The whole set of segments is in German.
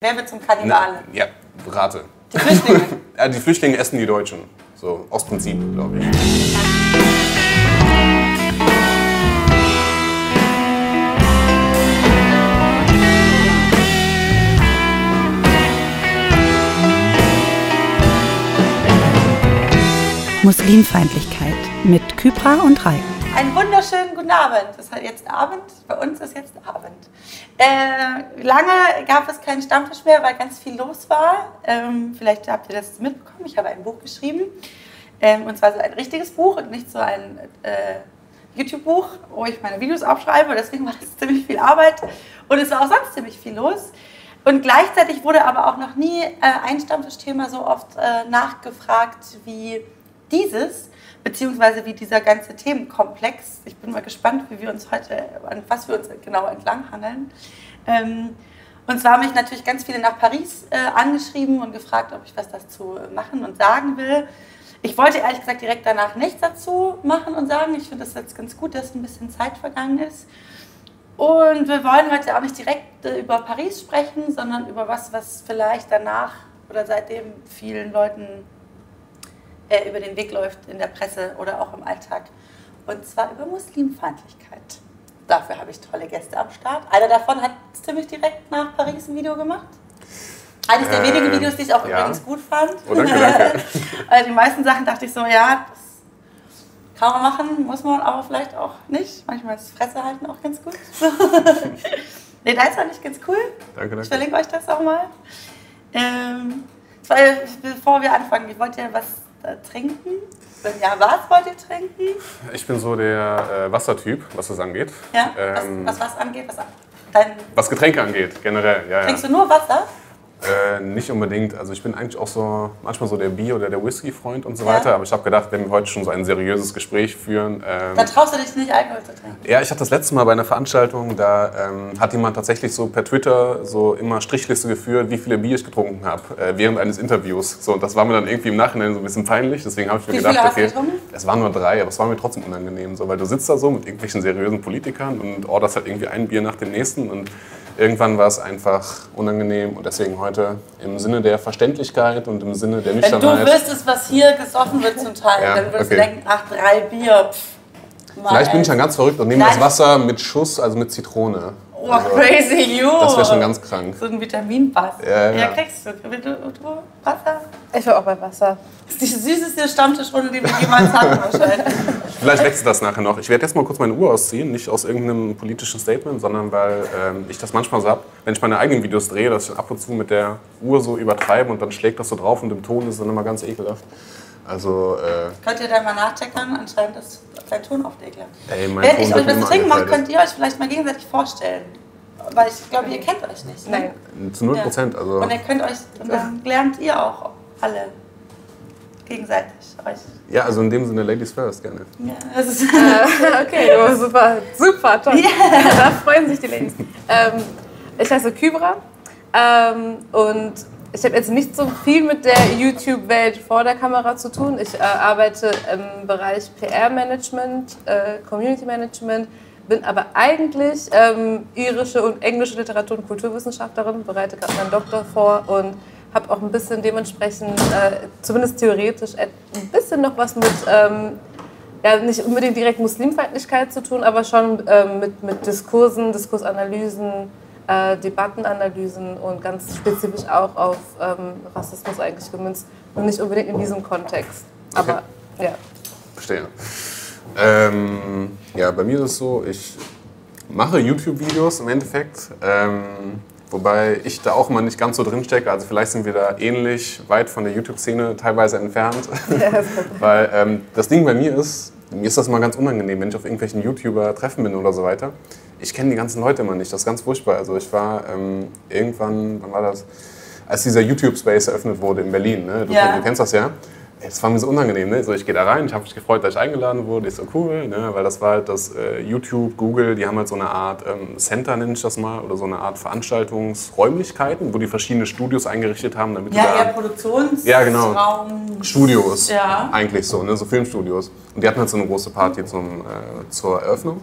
Wer wird zum Kannibalen? Ja, rate. Die Flüchtlinge. Ja, die Flüchtlinge essen die Deutschen. So aus Prinzip, glaube ich. Muslimfeindlichkeit mit Kypra und Reik. Einen wunderschönen guten Abend. Es ist jetzt Abend. Bei uns ist jetzt Abend. Äh, lange gab es keinen Stammtisch mehr, weil ganz viel los war. Ähm, vielleicht habt ihr das mitbekommen. Ich habe ein Buch geschrieben. Ähm, und zwar so ein richtiges Buch und nicht so ein äh, YouTube-Buch, wo ich meine Videos aufschreibe. Deswegen war das ziemlich viel Arbeit. Und es war auch sonst ziemlich viel los. Und gleichzeitig wurde aber auch noch nie äh, ein Stammtischthema so oft äh, nachgefragt wie dieses, beziehungsweise wie dieser ganze Themenkomplex. Ich bin mal gespannt, wie wir uns heute, an was wir uns genau entlanghangeln. Ähm, und zwar haben mich natürlich ganz viele nach Paris äh, angeschrieben und gefragt, ob ich was dazu machen und sagen will. Ich wollte ehrlich gesagt direkt danach nichts dazu machen und sagen. Ich finde das jetzt ganz gut, dass ein bisschen Zeit vergangen ist. Und wir wollen heute auch nicht direkt äh, über Paris sprechen, sondern über was, was vielleicht danach oder seitdem vielen Leuten äh, über den Weg läuft in der Presse oder auch im Alltag. Und zwar über Muslimfeindlichkeit. Dafür habe ich tolle Gäste am Start. Einer davon hat ziemlich direkt nach Paris ein Video gemacht. Eines der Äh, wenigen Videos, die ich auch ja. übrigens gut fand. Oh, danke, danke. Die meisten Sachen dachte ich so, ja, das kann man machen, muss man aber vielleicht auch nicht. Manchmal ist Fresse halten auch ganz gut. nee, da ist auch nicht ganz cool. Danke, Ich danke. verlinke euch das auch mal. Ähm, bevor wir anfangen, wollt ihr was äh, trinken? Wenn ja, was wollt ihr trinken? Ich bin so der äh, Wassertyp, was das angeht. Ja, Ähm, was, was was angeht, was dein, was Getränke angeht, generell. Ja, ja. Trinkst du nur Wasser? Äh, nicht unbedingt. Also ich bin eigentlich auch so manchmal so der Bier- oder der Whisky-Freund und so Ja. weiter. Aber ich habe gedacht, wenn wir heute schon so ein seriöses Gespräch führen. Ähm, Da traust du dich nicht, Alkohol zu trinken. ja, ich hatte das letzte Mal bei einer Veranstaltung, da ähm, hat jemand tatsächlich so per Twitter so immer Strichliste geführt, wie viele Bier ich getrunken habe äh, während eines Interviews. So, und das war mir dann irgendwie im Nachhinein so ein bisschen peinlich. Deswegen habe ich mir Wie gedacht, okay, es waren nur drei, aber es war mir trotzdem unangenehm, so, weil du sitzt da so mit irgendwelchen seriösen Politikern und orderst halt irgendwie ein Bier nach dem nächsten und irgendwann war es einfach unangenehm und deswegen heute im Sinne der Verständlichkeit und im Sinne der Wenn du Nüchternheit. wüsstest, was hier gesoffen wird zum Teil, Ja, dann würdest okay. du denken, ach, drei Bier. Pff, Vielleicht bin ich dann ganz verrückt und nehme Nein. das Wasser mit Schuss, also mit Zitrone. Oh, Also, crazy you. Das wäre schon ganz krank. So ein Vitaminbass. Ja, ja. kriegst du. Will du, du Wasser? Ich war auch bei Wasser. Das ist die süßeste Stammtischrunde, die wir jemals hatten wahrscheinlich. Vielleicht wechselt das nachher noch. Ich werde jetzt mal kurz meine Uhr ausziehen, nicht aus irgendeinem politischen Statement, sondern weil ähm, ich das manchmal so habe, wenn ich meine eigenen Videos drehe, dass ich ab und zu mit der Uhr so übertreibe und dann schlägt das so drauf und im Ton ist es dann immer ganz ekelhaft. Also, äh, Könnt ihr da mal nachcheckern? Anscheinend ist dein Ton oft ekelhaft. ey, mein Ton ich euch was trinken mache, könnt ihr euch vielleicht mal gegenseitig vorstellen. Weil ich glaube, ihr kennt euch nicht. Ne? Nein. Zu 0 Prozent. Also, Und ihr könnt euch, und dann lernt ihr auch alle gegenseitig euch. ja, also in dem Sinne, Ladies first, gerne. Ja, das ist Okay, oh, super, super, toll. Da freuen sich die Ladies. Ähm, ich heiße Kybra ähm, und ich habe jetzt nicht so viel mit der YouTube-Welt vor der Kamera zu tun. Ich äh, arbeite im Bereich PR-Management, äh, Community-Management, bin aber eigentlich ähm, irische und englische Literatur- und Kulturwissenschaftlerin, bereite gerade meinen Doktor vor und habe auch ein bisschen dementsprechend, äh, zumindest theoretisch, et- ein bisschen noch was mit ähm, ja, nicht unbedingt direkt Muslimfeindlichkeit zu tun, aber schon ähm, mit, mit Diskursen, Diskursanalysen, äh, Debattenanalysen und ganz spezifisch auch auf ähm, Rassismus eigentlich gemünzt und nicht unbedingt in diesem Kontext. Aber ja. Verstehe. Ähm, ja, bei mir ist es so, ich mache YouTube-Videos im Endeffekt, ähm, wobei ich da auch mal nicht ganz so drin stecke. Also vielleicht sind wir da ähnlich weit von der YouTube-Szene teilweise entfernt. Weil ähm, das Ding bei mir ist, mir ist das mal ganz unangenehm, wenn ich auf irgendwelchen YouTuber-Treffen bin oder so weiter. Ich kenne die ganzen Leute immer nicht, das ist ganz furchtbar. Also ich war ähm, irgendwann, wann war das? Als dieser YouTube-Space eröffnet wurde in Berlin, ne? du, Ja. du kennst das ja. Es war mir so unangenehm, ne? so, ich gehe da rein, ich habe mich gefreut, dass ich eingeladen wurde, ist so cool, ne? weil das war halt das äh, YouTube, Google, die haben halt so eine Art ähm, Center, nenne ich das mal, oder so eine Art Veranstaltungsräumlichkeiten, wo die verschiedene Studios eingerichtet haben, damit ja, du da eher Produktionsraum. Ja, genau. Studios, Ja. eigentlich so, ne? so Filmstudios. Und die hatten halt so eine große Party zum, äh, zur Eröffnung.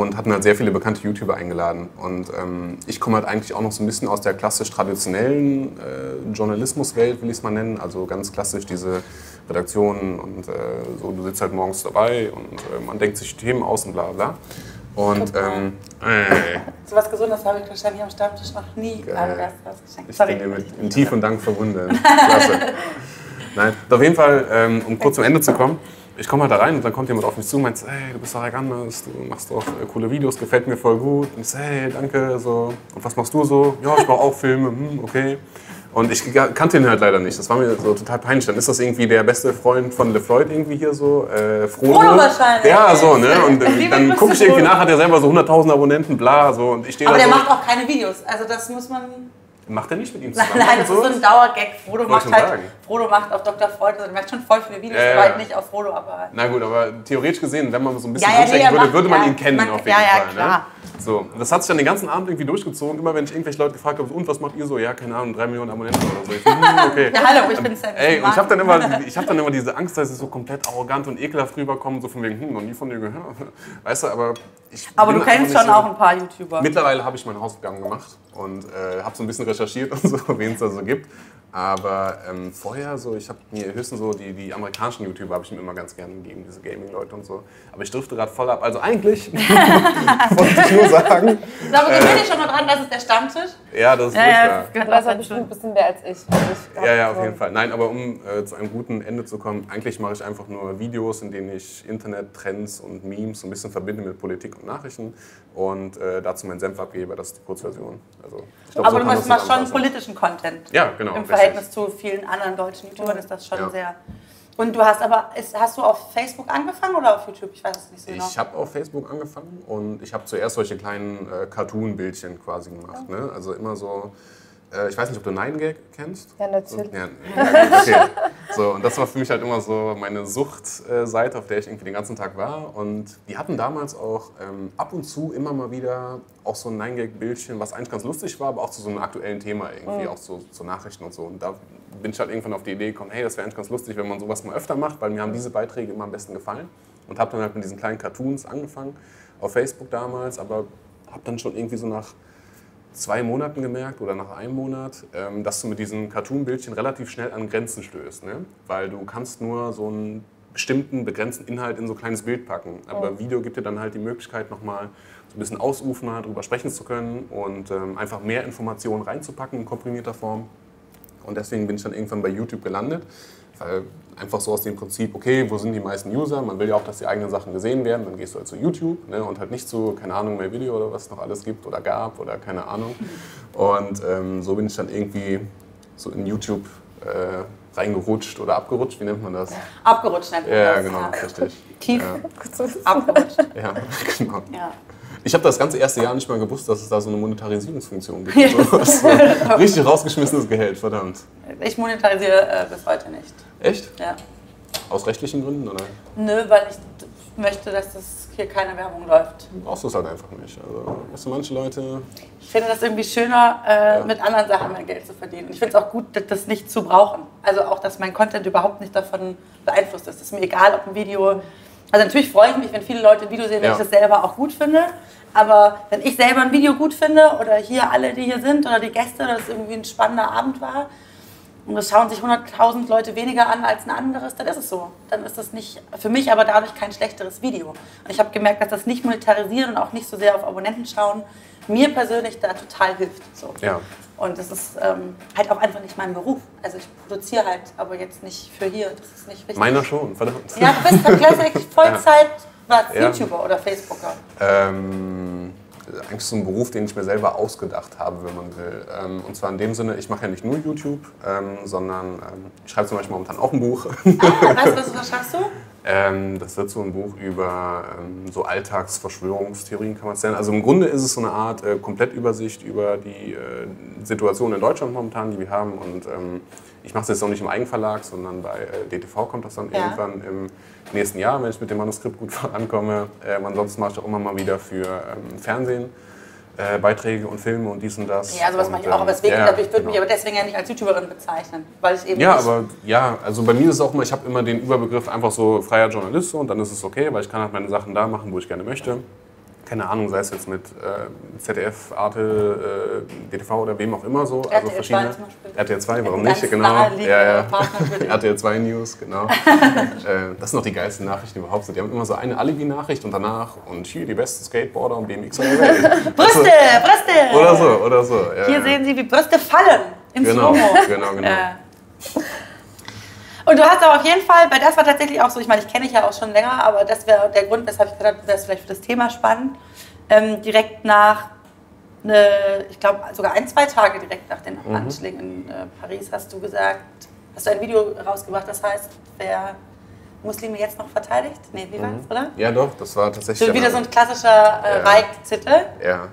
Und hatten halt sehr viele bekannte YouTuber eingeladen. Und ähm, ich komme halt eigentlich auch noch so ein bisschen aus der klassisch traditionellen äh, Journalismuswelt, will ich es mal nennen. Also ganz klassisch diese Redaktionen und äh, so, du sitzt halt morgens dabei und äh, man denkt sich Themen aus und bla bla. Und ähm, äh, So was Gesundes habe ich wahrscheinlich am Stammtisch noch nie Geil. Gast ausgeschenkt. ich Sorry. bin dir mit in Tief und Dank verbunden. Klasse. Nein, auf jeden Fall, ähm, um kurz zum Ende zu kommen. Ich komme halt da rein und dann kommt jemand auf mich zu und meint, hey, du bist Tarek Anders, du machst doch äh, coole Videos, gefällt mir voll gut. Und ich so, hey, danke, so. Und was machst du so? Ja, ich mache auch Filme, hm, okay. Und ich kannte ihn halt leider nicht. Das war mir so total peinlich. Dann ist das irgendwie der beste Freund von LeFloid irgendwie hier so. Äh, Frodo. Frodo wahrscheinlich. Ja, so, ne? Und äh, dann gucke ich irgendwie nach, hat er selber so 100.000 Abonnenten, bla, so. Und ich stehe Aber da der so. macht auch keine Videos. Also das muss man. Macht er nicht mit ihm Nein, zusammen? nein, das ist so ein Dauergag. Frodo macht halt. sagen. Frodo macht auf Dr. Freud, also er macht schon voll viele Videos, Ja, aber ja. halt nicht auf Frodo, aber. Na gut, aber theoretisch gesehen, wenn man so ein bisschen Ja, ja, würde, würde man ihn kennen man- auf jeden ja, ja, Fall. Ne? klar. So, das hat sich dann den ganzen Abend irgendwie durchgezogen. Immer wenn ich irgendwelche Leute gefragt habe, so, und was macht ihr so? Ja, keine Ahnung, drei Millionen Abonnenten oder so. Ich so, hm, okay. Ja, hallo, ich bin Sam. Ey, und ich habe dann, immer, ich hab dann immer diese Angst, dass ich so komplett arrogant und ekelhaft rüberkomme, so von wegen, hm, noch nie von dir gehört. Weißt du, aber ich. Aber du kennst schon nicht auch ein paar YouTuber. Mittlerweile habe ich meine Hausaufgaben gemacht und äh, habe so ein bisschen recherchiert und so, wen es da so gibt. Aber ähm, vorher so, ich habe mir höchstens so die, die amerikanischen YouTuber habe ich mir immer ganz gerne gegeben, diese Gaming-Leute und so. Aber ich drifte gerade voll ab. Also eigentlich wollte ich nur sagen, Aber gewöhn dich schon mal dran, das ist der Stammtisch. Ja, das ist Ja, ruhig ja, da. das gehört auch bestimmt ein bisschen mehr als ich. Ich Ja, ja, auf so- jeden Fall. Nein, aber um äh, zu einem guten Ende zu kommen, eigentlich mache ich einfach nur Videos, in denen ich Internet-Trends und Memes so ein bisschen verbinde mit Politik und Nachrichten und äh, dazu meinen Senf abgebe. Das ist die Kurzversion. Also, ich glaub, Aber so du machst, schon politischen Content. Ja, genau. Im richtig. Verhältnis zu vielen anderen deutschen YouTubern ist das schon Ja. sehr. Und du hast aber, ist, hast du auf Facebook angefangen oder auf YouTube? Ich weiß es nicht so genau. Ich habe auf Facebook angefangen und ich habe zuerst solche kleinen äh, Cartoon-Bildchen quasi gemacht. Ne? Also immer so, ich weiß nicht, ob du Nine Gag kennst? Ja, natürlich. Ja, okay. So, und das war für mich halt immer so meine Suchtseite, auf der ich irgendwie den ganzen Tag war. Und die hatten damals auch ähm, ab und zu immer mal wieder auch so ein 9-Gag-Bildchen, was eigentlich ganz lustig war, aber auch zu so einem aktuellen Thema irgendwie, auch so zu Nachrichten und so. Und da bin ich halt irgendwann auf die Idee gekommen, hey, das wäre eigentlich ganz lustig, wenn man sowas mal öfter macht, weil mir haben diese Beiträge immer am besten gefallen. Und habe dann halt mit diesen kleinen Cartoons angefangen, auf Facebook damals, aber habe dann schon irgendwie so nach zwei Monaten gemerkt oder nach einem Monat, ähm, dass du mit diesen Cartoon-Bildchen relativ schnell an Grenzen stößt. Ne? Weil du kannst nur so einen bestimmten, begrenzten Inhalt in so ein kleines Bild packen. Aber Video gibt dir dann halt die Möglichkeit, nochmal so ein bisschen ausufender darüber sprechen zu können und ähm, einfach mehr Informationen reinzupacken in komprimierter Form. Und deswegen bin ich dann irgendwann bei YouTube gelandet. Weil einfach so aus dem Prinzip, okay, wo sind die meisten User? Man will ja auch, dass die eigenen Sachen gesehen werden. Dann gehst du halt zu YouTube ne, und halt nicht zu, keine Ahnung, mehr Video oder was es noch alles gibt oder gab oder keine Ahnung. Und ähm, so bin ich dann irgendwie so in YouTube äh, reingerutscht oder abgerutscht, wie nennt man das? Abgerutscht nennt man Ja, das. genau, richtig. Tief Ja, abgerutscht. ja genau. Ja. Ich habe das ganze erste Jahr nicht mal gewusst, dass es da so eine Monetarisierungsfunktion gibt. sowas. Richtig rausgeschmissenes Gehalt, verdammt. Ich monetarisiere äh, bis heute nicht. Echt? Ja. Aus rechtlichen Gründen oder Nö, weil ich möchte, dass das hier keine Werbung läuft. brauchst du es halt einfach nicht? Also, weißt du, manche Leute. Ich finde das irgendwie schöner, äh, mit anderen Sachen mein Geld zu verdienen. Und ich finde es auch gut, das- das nicht zu brauchen. Also auch, dass mein Content überhaupt nicht davon beeinflusst ist. Es ist mir egal, ob ein Video. Also natürlich freue ich mich, wenn viele Leute ein Video sehen, wenn Ja. ich das selber auch gut finde. Aber wenn ich selber ein Video gut finde oder hier alle, die hier sind oder die Gäste, dass es irgendwie ein spannender Abend war und das schauen sich 100.000 Leute weniger an als ein anderes, dann ist es so. Dann ist das nicht für mich aber dadurch kein schlechteres Video. Und ich habe gemerkt, dass das nicht monetarisieren und auch nicht so sehr auf Abonnenten schauen mir persönlich da total hilft. So. Ja. Und das ist ähm, halt auch einfach nicht mein Beruf. Also ich produziere halt, aber jetzt nicht für hier. Das ist nicht wichtig. Meiner schon, verdammt. Ja, du bist gleichzeitig Vollzeit was, Ja. YouTuber oder Facebooker. Ähm, eigentlich so ein Beruf, den ich mir selber ausgedacht habe, wenn man will. Ähm, und zwar in dem Sinne, ich mache ja nicht nur YouTube, ähm, sondern ähm, ich schreibe zum Beispiel momentan auch ein Buch. Ah, weißt du, was, was schaffst du? Ähm, das wird so ein Buch über ähm, so Alltagsverschwörungstheorien, kann man es nennen. Also im Grunde ist es so eine Art äh, Komplettübersicht über die äh, Situation in Deutschland momentan, die wir haben. Und ich mache es jetzt noch nicht im Eigenverlag, sondern bei äh, DTV kommt das dann Ja. irgendwann im nächsten Jahr, wenn ich mit dem Manuskript gut vorankomme. Ähm, ansonsten mache ich auch immer mal wieder für ähm, Fernsehen. äh, Beiträge und Filme und dies und das. Ja, sowas und, mache ich auch. ähm, Aber deswegen, ja, ich würde genau. mich aber deswegen ja nicht als YouTuberin bezeichnen. Weil ich eben Ja, aber ja, also bei mir ist es auch immer, ich habe immer den Überbegriff einfach so freier Journalist und dann ist es okay, weil ich kann halt meine Sachen da machen, wo ich gerne möchte. Keine Ahnung, sei es jetzt mit äh, ZDF, Arte, äh, DTV oder wem auch immer so. RTL also verschiedene. 2 zum Beispiel. RTL 2, warum Ganz nicht? Genau. naheliegender Ja, ja. RTL 2 News, genau. äh, das sind noch die geilsten Nachrichten überhaupt. Die haben immer so eine Alibi-Nachricht und danach und hier die besten Skateboarder und BMXer der Welt. Brüste, Brüste! Oder so, oder so. Ja, Hier sehen Sie, wie Brüste fallen ins Genau, Slow-Mo. genau, genau. Und du hast aber auf jeden Fall, weil das war tatsächlich auch so, ich meine, ich kenne dich ja auch schon länger, aber das wäre der Grund, weshalb ich gedacht habe, wäre es vielleicht für das Thema spannend. Ähm, direkt nach, ne, ich glaube sogar ein, zwei Tage direkt nach den Mhm. Anschlägen in äh, Paris hast du gesagt, hast du ein Video rausgebracht, das heißt, wer Muslime jetzt noch verteidigt? Nee, wie war das, oder? Ja, doch, das war tatsächlich. So wieder so ein klassischer äh, Ja. Reik-Zitte. Ja.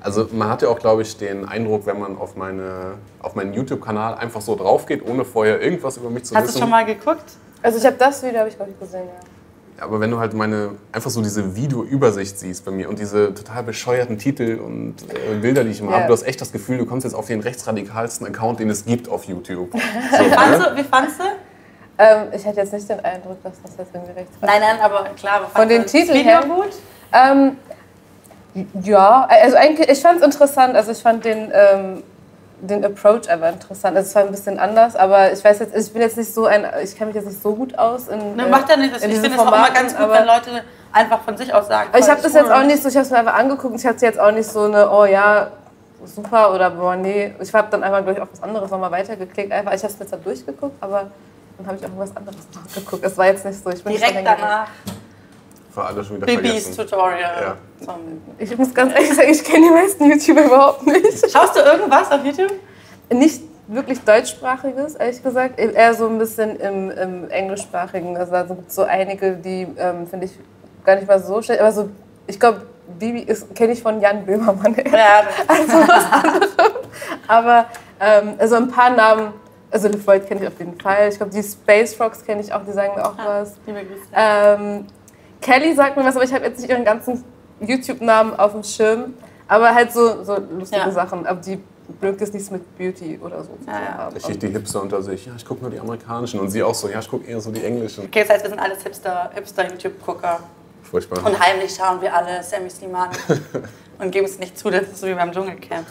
Also man hat ja auch, glaube ich, den Eindruck, wenn man auf, meine, auf meinen YouTube-Kanal einfach so drauf geht, ohne vorher irgendwas über mich zu Hast du wissen. schon mal geguckt? Also ich habe das Video, habe ich glaube ich gesehen, ja. Aber wenn du halt meine, einfach so diese Videoübersicht siehst bei mir und diese total bescheuerten Titel und äh, Bilder, die ich immer Ja. habe, du hast echt das Gefühl, du kommst jetzt auf den rechtsradikalsten Account, den es gibt auf YouTube. So, Wie fandst ne? du? Wie fandst du? Ähm, ich hatte jetzt nicht den Eindruck, dass das jetzt irgendwie rechts war. Nein, nein, aber klar. Aber Von den du Titeln Video her? gut? Ähm, ja, also eigentlich, ich fand es interessant. Also ich fand den, ähm, den Approach aber interessant. Also es war ein bisschen anders, aber ich weiß jetzt, ich bin jetzt nicht so ein, ich kenne mich jetzt nicht so gut aus in. Ne, äh, macht ja nicht. In ich finde es auch immer ganz gut, wenn Leute einfach von sich aus sagen. Aber ich habe das jetzt auch nicht so, ich habe es mir einfach angeguckt. Ich hatte jetzt auch nicht so eine, oh ja, super oder boah, nee. Ich habe dann einfach, glaube ich, auf was anderes nochmal weitergeklickt. Einfach, ich habe es mir zwar durchgeguckt, aber dann habe ich auch irgendwas anderes nachgeguckt. Es war jetzt nicht so, ich bin Direkt danach Für alle schon wieder Bibis vergessen. Tutorial. Ja. Ich muss ganz ehrlich sagen, ich kenne die meisten YouTuber überhaupt nicht. Schaust du irgendwas auf YouTube? Nicht wirklich deutschsprachiges, ehrlich gesagt. Eher so ein bisschen im, im englischsprachigen. Also da gibt es so einige, die ähm, finde ich gar nicht mal so schlecht. Aber so, ich glaube, Bibi kenne ich von Jan Böhmermann. Ja, Aber ähm, also ein paar Namen, also LeFloid kenne ich auf jeden Fall. Ich glaube, die Space Frogs kenne ich auch, die sagen mir auch was. liebe Grüße. Ähm, Kelly sagt mir was, aber ich habe jetzt nicht ihren ganzen YouTube-Namen auf dem Schirm. Aber halt so, so lustige Ja. Sachen. Aber die mögt jetzt nichts mit Beauty oder so zu Ja, ja. haben. Richtig die Hipster unter sich. Ja, ich gucke nur die amerikanischen. Und sie auch so, ja, ich gucke eher so die englischen. Okay, das heißt, wir sind alles Hipster, Hipster-YouTube-Gucker. Furchtbar. Und heimlich schauen wir alle Sammy Slimani und geben es nicht zu, das ist so wie beim Dschungelcamp.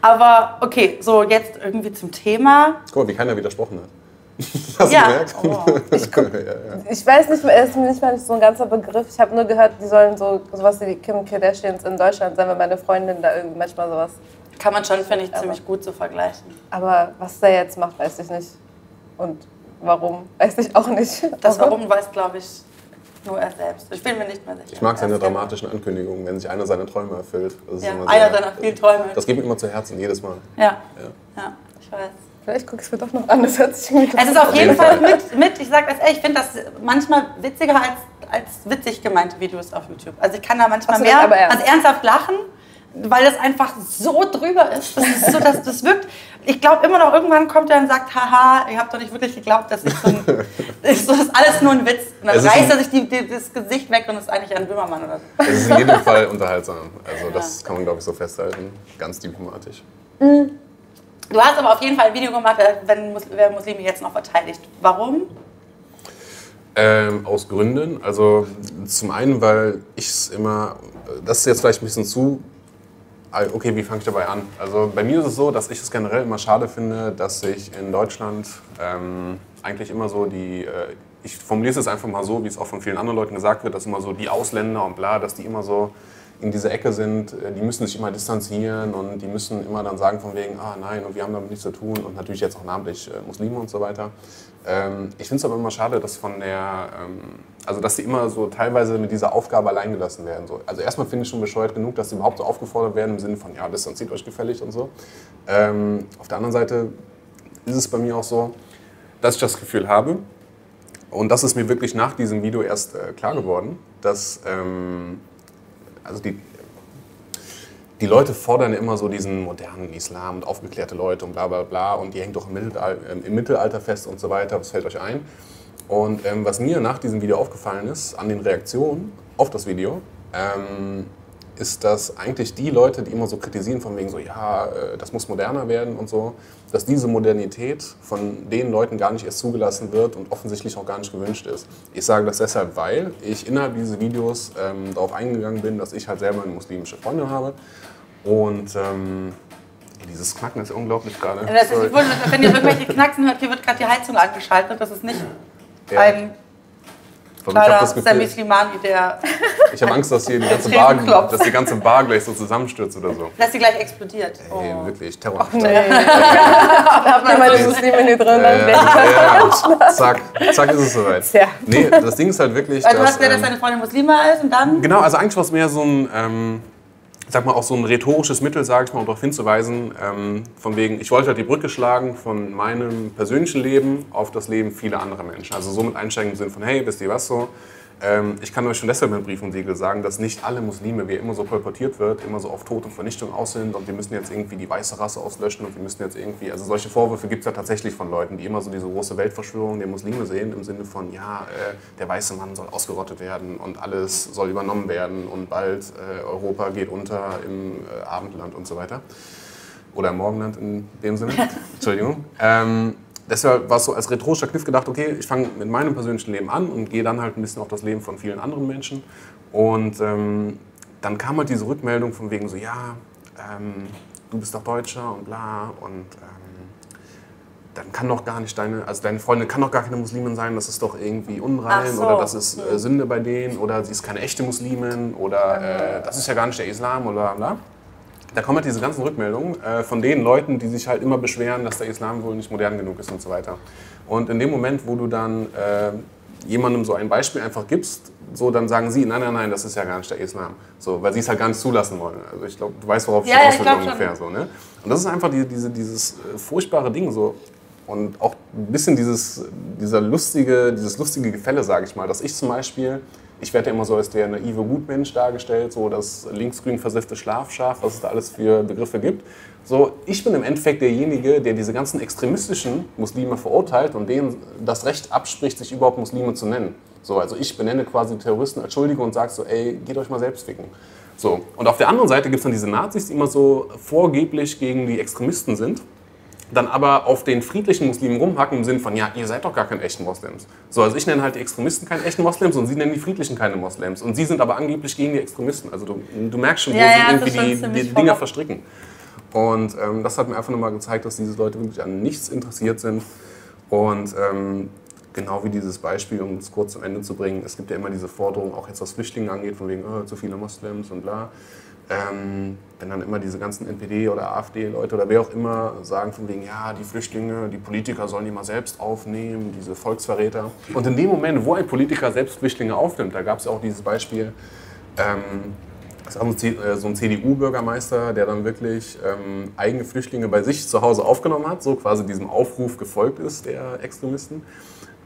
Aber okay, so jetzt irgendwie zum Thema. Guck mal, wie keiner widersprochen hat. Hast Ja. du gemerkt? Oh. Ich guck, ja, ja. Ich weiß nicht mehr, es ist mir nicht mal so ein ganzer Begriff. Ich habe nur gehört, die sollen so sowas wie die Kim Kardashians in Deutschland sein, weil meine Freundin da irgendwie manchmal sowas. Kann man schon, finde ich, ziemlich gut so vergleichen. Aber was der jetzt macht, weiß ich nicht. Und warum, weiß ich auch nicht. Das Aber- Warum weiß, glaube ich, nur er selbst. Ich bin mir nicht mehr sicher. Ich mag seine Er dramatischen Ankündigungen, wenn sich einer seiner Träume erfüllt. Das ist Ja, immer einer seiner vielen Träume. Das geht mir immer zu Herzen, jedes Mal. Ja, Ja. ja, ich weiß. Vielleicht gucke ich es mir doch noch an, das hört sich irgendwie Es ist auf jeden Fall mit, mit ich sag das ehrlich, ich finde das manchmal witziger als, als witzig gemeinte Videos auf YouTube. Also ich kann da manchmal so, mehr aber ernst. also ernsthaft lachen, weil das einfach so drüber ist. Das, ist so, das, das wirkt, ich glaube immer noch, irgendwann kommt er und sagt, haha, ihr habt doch nicht wirklich geglaubt, dass ich so ein, ich so, das ist alles nur ein Witz. Und dann reißt er sich die, die, das Gesicht weg und ist eigentlich ein Böhmermann oder so. Es ist in jedem Fall unterhaltsam. Also das kann man, glaube ich, so festhalten. Ganz diplomatisch. Du hast aber auf jeden Fall ein Video gemacht, wenn wer Muslime jetzt noch verteidigt. Warum? Ähm, aus Gründen. Also zum einen, weil ich es immer, das ist jetzt vielleicht ein bisschen zu, ah, okay, wie fange ich dabei an? Also bei mir ist es so, dass ich es generell immer schade finde, dass sich in Deutschland ähm, eigentlich immer so die, äh, ich formuliere es jetzt einfach mal so, wie es auch von vielen anderen Leuten gesagt wird, dass immer so die Ausländer und bla, dass die immer so in dieser Ecke sind, äh, die müssen sich immer distanzieren und die müssen immer dann sagen von wegen, ah nein, und wir haben damit nichts zu tun und natürlich jetzt auch namentlich äh, Muslime und so weiter. Ähm, ich finde es aber immer schade, dass von der, ähm, also dass sie immer so teilweise mit dieser Aufgabe allein gelassen werden. So. Also erstmal finde ich schon bescheuert genug, dass sie überhaupt so aufgefordert werden im Sinne von, ja, distanziert euch gefällig und so. Ähm, auf der anderen Seite ist es bei mir auch so, dass ich das Gefühl habe, und das ist mir wirklich nach diesem Video erst äh, klar geworden, dass also die, die Leute fordern immer so diesen modernen Islam und aufgeklärte Leute und bla bla bla und die hängt doch im Mittelalter, im Mittelalter fest und so weiter. Was fällt euch ein? Und ähm, was mir nach diesem Video aufgefallen ist, an den Reaktionen auf das Video, ähm, ist, dass eigentlich die Leute, die immer so kritisieren, von wegen so, ja, äh, das muss moderner werden und so, dass diese Modernität von den Leuten gar nicht erst zugelassen wird und offensichtlich auch gar nicht gewünscht ist. Ich sage das deshalb, weil ich innerhalb dieses Videos ähm, darauf eingegangen bin, dass ich halt selber eine muslimische Freundin habe und ähm, dieses Knacken ist unglaublich gerade. Ist, wenn ihr irgendwelche Knacksen hört, hier wird gerade die Heizung angeschaltet. Das ist nicht ja. ein kleiner Sammy Slimani, der. Ich habe Angst, dass hier die ganze, Bar, dass die ganze Bar gleich so zusammenstürzt oder so. Dass sie gleich explodiert. Oh. Ey, wirklich, Terror. Oh, nee. da habt ihr meine Muslime hier drin. Ja, ja, zack, zack ist es soweit. Ja. Nee, das Ding ist halt wirklich. Weil du hast ja, dass ähm, deine Freundin Muslime ist und dann. Genau, also eigentlich war es mehr so ein. Ähm, sag mal, auch so ein rhetorisches Mittel, sage ich mal, um darauf hinzuweisen, ähm, von wegen, ich wollte halt die Brücke schlagen von meinem persönlichen Leben auf das Leben vieler anderer Menschen. Also somit einsteigen im Sinne von, hey, wisst ihr was so, ich kann euch schon deshalb mit Brief und Siegel sagen, dass nicht alle Muslime, wie immer so kolportiert wird, immer so auf Tod und Vernichtung aus sind und wir müssen jetzt irgendwie die weiße Rasse auslöschen und wir müssen jetzt irgendwie, also solche Vorwürfe gibt es ja tatsächlich von Leuten, die immer so diese große Weltverschwörung der Muslime sehen, im Sinne von, ja, äh, der weiße Mann soll ausgerottet werden und alles soll übernommen werden und bald äh, Europa geht unter im äh, Abendland und so weiter. Oder im Morgenland in dem Sinne. Entschuldigung. Ähm, deshalb war es so als rhetorischer Kniff gedacht, okay, ich fange mit meinem persönlichen Leben an und gehe dann halt ein bisschen auf das Leben von vielen anderen Menschen. Und ähm, dann kam halt diese Rückmeldung von wegen so, ja, ähm, du bist doch Deutscher und bla und ähm, dann kann doch gar nicht deine, also deine Freundin kann doch gar keine Muslimin sein, das ist doch irgendwie unrein so. oder das ist äh, Sünde bei denen oder sie ist keine echte Muslimin oder äh, das ist ja gar nicht der Islam oder bla da kommen halt diese ganzen Rückmeldungen äh, von den Leuten, die sich halt immer beschweren, dass der Islam wohl nicht modern genug ist und so weiter. Und in dem Moment, wo du dann äh, jemandem so ein Beispiel einfach gibst, so dann sagen sie, nein, nein, nein, das ist ja gar nicht der Islam. So, weil sie es halt gar nicht zulassen wollen. Also ich glaube, du weißt, worauf ich ja, raus will ungefähr. So, ne? Und das ist einfach die, diese, dieses äh, furchtbare Ding so. Und auch ein bisschen dieses, dieser lustige, dieses lustige Gefälle, sage ich mal, dass ich zum Beispiel ich werde ja immer so als der naive Gutmensch dargestellt, so das linksgrün versiffte Schlafschaf, was es da alles für Begriffe gibt. So, ich bin im Endeffekt derjenige, der diese ganzen extremistischen Muslime verurteilt und denen das Recht abspricht, sich überhaupt Muslime zu nennen. So, also ich benenne quasi Terroristen als Schuldige und sage so, ey, geht euch mal selbst ficken. So, und auf der anderen Seite gibt es dann diese Nazis, die immer so vorgeblich gegen die Extremisten sind dann aber auf den friedlichen Muslimen rumhacken im Sinne von, ja, ihr seid doch gar keine echten Moslems. So, also ich nenne halt die Extremisten keine echten Moslems und sie nennen die friedlichen keine Moslems. Und sie sind aber angeblich gegen die Extremisten. Also du, du merkst schon, wo ja, sie ja, irgendwie die, die Dinge verstricken. Und ähm, das hat mir einfach nochmal gezeigt, dass diese Leute wirklich an nichts interessiert sind. Und ähm, genau wie dieses Beispiel, um es kurz zum Ende zu bringen, es gibt ja immer diese Forderung, auch jetzt was Flüchtlinge angeht, von wegen, oh, zu viele Moslems und bla. Ähm, wenn dann immer diese ganzen NPD oder AfD-Leute oder wer auch immer sagen von wegen, ja, die Flüchtlinge, die Politiker sollen die mal selbst aufnehmen, diese Volksverräter. Und in dem Moment, wo ein Politiker selbst Flüchtlinge aufnimmt, da gab es auch dieses Beispiel, ähm, das äh, so ein CDU-Bürgermeister, der dann wirklich ähm, eigene Flüchtlinge bei sich zu Hause aufgenommen hat, so quasi diesem Aufruf gefolgt ist, der Extremisten.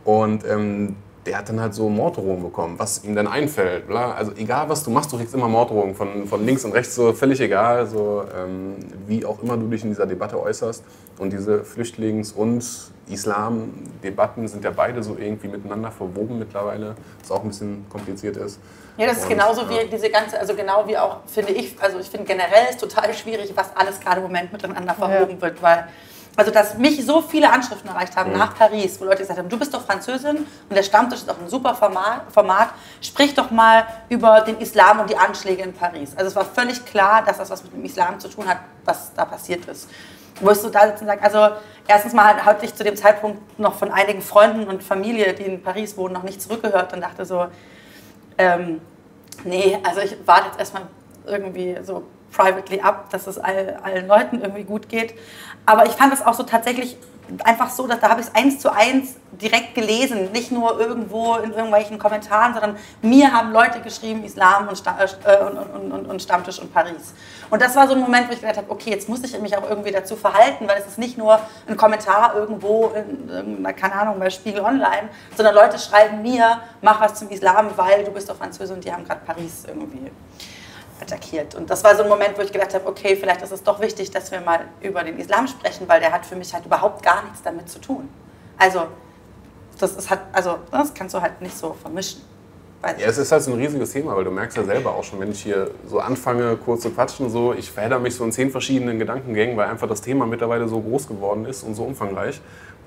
Und ähm, der hat dann halt so Morddrohungen bekommen, was ihm dann einfällt. Bla. Also egal, was du machst, du kriegst immer Morddrohungen von, von links und rechts, so völlig egal, so, ähm, wie auch immer du dich in dieser Debatte äußerst. Und diese Flüchtlings- und Islam-Debatten sind ja beide so irgendwie miteinander verwoben mittlerweile, was auch ein bisschen kompliziert ist. Ja, das ist und, genauso wie diese ganze, also genau wie auch, finde ich, also ich finde generell ist total schwierig, was alles gerade im Moment miteinander verwoben ja. wird, weil also, dass mich so viele Anschriften erreicht haben mhm. nach Paris, wo Leute gesagt haben, du bist doch Französin und der Stammtisch ist doch ein super Format, Format, sprich doch mal über den Islam und die Anschläge in Paris. Also es war völlig klar, dass das was mit dem Islam zu tun hat, was da passiert ist. Wo ich so da sitzen und sagen, also erstens mal hatte ich zu dem Zeitpunkt noch von einigen Freunden und Familie, die in Paris wohnen, noch nicht zurückgehört und dachte so, ähm, nee, also ich warte jetzt erstmal irgendwie so privately ab, dass es all, allen Leuten irgendwie gut geht. Aber ich fand es auch so tatsächlich einfach so, dass da habe ich es eins zu eins direkt gelesen, nicht nur irgendwo in irgendwelchen Kommentaren, sondern mir haben Leute geschrieben, Islam und, äh, und, und, und, Stammtisch und Paris. Und das war so ein Moment, wo ich gedacht habe, okay, jetzt muss ich mich auch irgendwie dazu verhalten, weil es ist nicht nur ein Kommentar irgendwo in, in keine Ahnung, bei Spiegel Online, sondern Leute schreiben mir, mach was zum Islam, weil du bist doch Französin und die haben gerade Paris irgendwie attackiert. Und das war so ein Moment, wo ich gedacht habe, okay, vielleicht ist es doch wichtig, dass wir mal über den Islam sprechen, weil der hat für mich halt überhaupt gar nichts damit zu tun. Also, das ist halt, also, das kannst du halt nicht so vermischen. Ja, es ist halt so ein riesiges Thema, weil du merkst ja selber auch schon, wenn ich hier so anfange, kurz zu quatschen, so, ich verhedder mich so in zehn verschiedenen Gedankengängen, weil einfach das Thema mittlerweile so groß geworden ist und so umfangreich,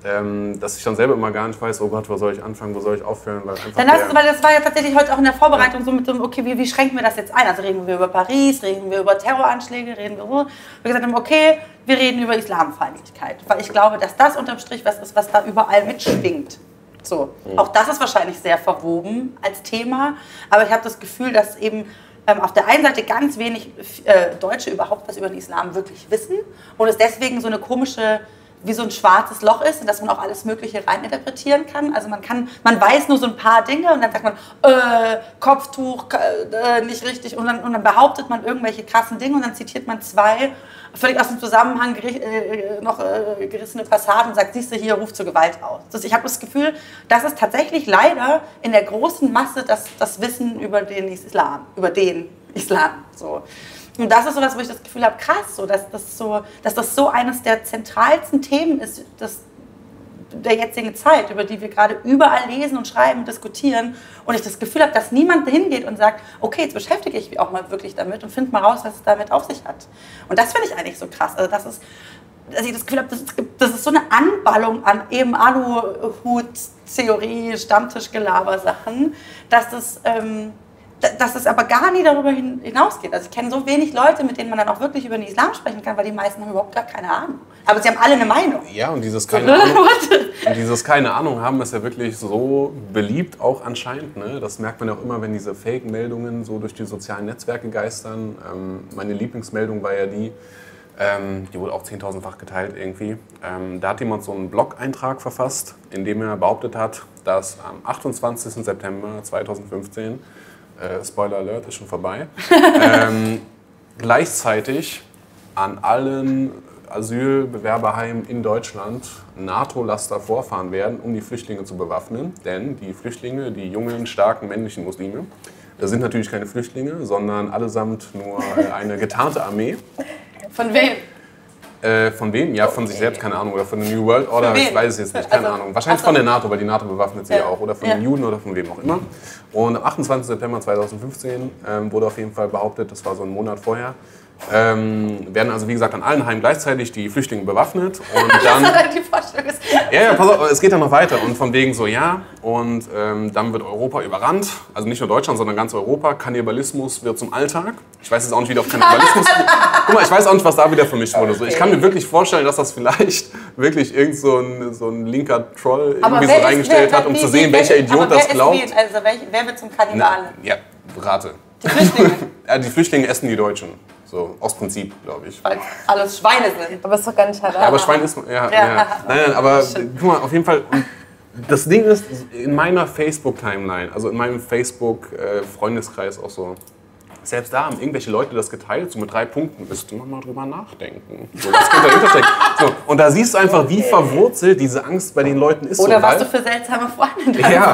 ähm, dass ich dann selber immer gar nicht weiß, oh Gott, wo soll ich anfangen, wo soll ich aufhören, weil Dann hast du, weil das war ja tatsächlich heute auch in der Vorbereitung so mit dem, okay, wie, wie schränken wir das jetzt ein? Also reden wir über Paris, reden wir über Terroranschläge, reden wir so. Wir gesagt haben, okay, wir reden über Islamfeindlichkeit. Weil ich glaube, dass das unterm Strich was ist, was da überall mitschwingt. So. Auch das ist wahrscheinlich sehr verwoben als Thema. Aber ich habe das Gefühl, dass eben ähm, auf der einen Seite ganz wenig äh, Deutsche überhaupt was über den Islam wirklich wissen und es deswegen so eine komische wie so ein schwarzes Loch ist, in das man auch alles Mögliche reininterpretieren kann. Also man kann, man weiß nur so ein paar Dinge und dann sagt man, äh, Kopftuch, äh, nicht richtig und dann, und dann behauptet man irgendwelche krassen Dinge und dann zitiert man zwei völlig aus dem Zusammenhang geri- äh, noch äh, gerissene Passagen und sagt, siehst du hier, ruft zur Gewalt aus. Ich habe das Gefühl, das ist tatsächlich leider in der großen Masse das, das Wissen über den Islam, über den Islam. So. Und das ist so was, wo ich das Gefühl habe, krass, so, dass, das so, dass das so eines der zentralsten Themen ist, das, der jetzigen Zeit, über die wir gerade überall lesen und schreiben und diskutieren. Und ich das Gefühl habe, dass niemand hingeht und sagt, okay, jetzt beschäftige ich mich auch mal wirklich damit und finde mal raus, was es damit auf sich hat. Und das finde ich eigentlich so krass. Also das ist, dass ich das Gefühl habe, das ist, das ist so eine Anballung an eben Aluhut-Theorie, Stammtischgelaber-Sachen, dass das... Ähm, dass es aber gar nie darüber hin- hinausgeht. Also ich kenne so wenig Leute, mit denen man dann auch wirklich über den Islam sprechen kann, weil die meisten haben überhaupt gar keine Ahnung. Aber sie haben alle eine Meinung. Ja, und dieses keine Ahnung, und dieses keine Ahnung haben ist ja wirklich so beliebt auch anscheinend. Ne? Das merkt man ja auch immer, wenn diese Fake-Meldungen so durch die sozialen Netzwerke geistern. Ähm, meine Lieblingsmeldung war ja die, ähm, die wurde auch 10.000-fach geteilt irgendwie. Ähm, da hat jemand so einen Blog-Eintrag verfasst, in dem er behauptet hat, dass am 28. September 2015, äh, Spoiler Alert, ist schon vorbei, ähm, gleichzeitig an allen Asylbewerberheimen in Deutschland NATO-Laster vorfahren werden, um die Flüchtlinge zu bewaffnen. Denn die Flüchtlinge, die jungen, starken männlichen Muslime, das sind natürlich keine Flüchtlinge, sondern allesamt nur äh, eine getarnte Armee. Von wem? Äh, von wem? Ja, von sich selbst, keine Ahnung. Oder von der New World Order, ich weiß es jetzt nicht, keine Also, Ahnung. Wahrscheinlich ach so. von der NATO, weil die NATO bewaffnet sie ja, Ja. auch. Oder von Ja. den Juden oder von wem auch immer. Und am 28. September 2015 ähm, wurde auf jeden Fall behauptet, das war so ein Monat vorher, ähm, werden also wie gesagt an allen Heimen gleichzeitig die Flüchtlinge bewaffnet und dann die Vorstellung ist. ja, ja, pass auf, es geht ja noch weiter. Und von wegen so, ja, und ähm, dann wird Europa überrannt. Also nicht nur Deutschland, sondern ganz Europa. Kannibalismus wird zum Alltag. Ich weiß jetzt auch nicht, wie der auf Kannibalismus... Guck mal, ich weiß auch nicht, was da wieder vermischt wurde. So, ich kann mir wirklich vorstellen, dass das vielleicht wirklich irgend so ein, so ein linker Troll irgendwie so ist- reingestellt wer- hat, um wie- zu wie- sehen, wer- welcher Idiot das ist glaubt. Also wer, wer wird zum Na, Kannibalen? ja, rate. Die Flüchtlinge, Ja, die Flüchtlinge essen die Deutschen. So, aus Prinzip, glaube ich. weil alles Schweine sind. Aber ist doch gar nicht halal. Ja, aber Schwein ist. Ja, ja. Ja. Nein, nein, aber guck mal, auf jeden Fall. Das Ding ist, in meiner Facebook-Timeline, also in meinem Facebook-Freundeskreis auch so, selbst da haben irgendwelche Leute das geteilt, so mit drei Punkten. Müsste man mal drüber nachdenken. So, was könnte dahinter stecken? So, und da siehst du einfach, wie verwurzelt diese Angst bei den Leuten ist. Oder so, was du für seltsame Freunde in deinem ja,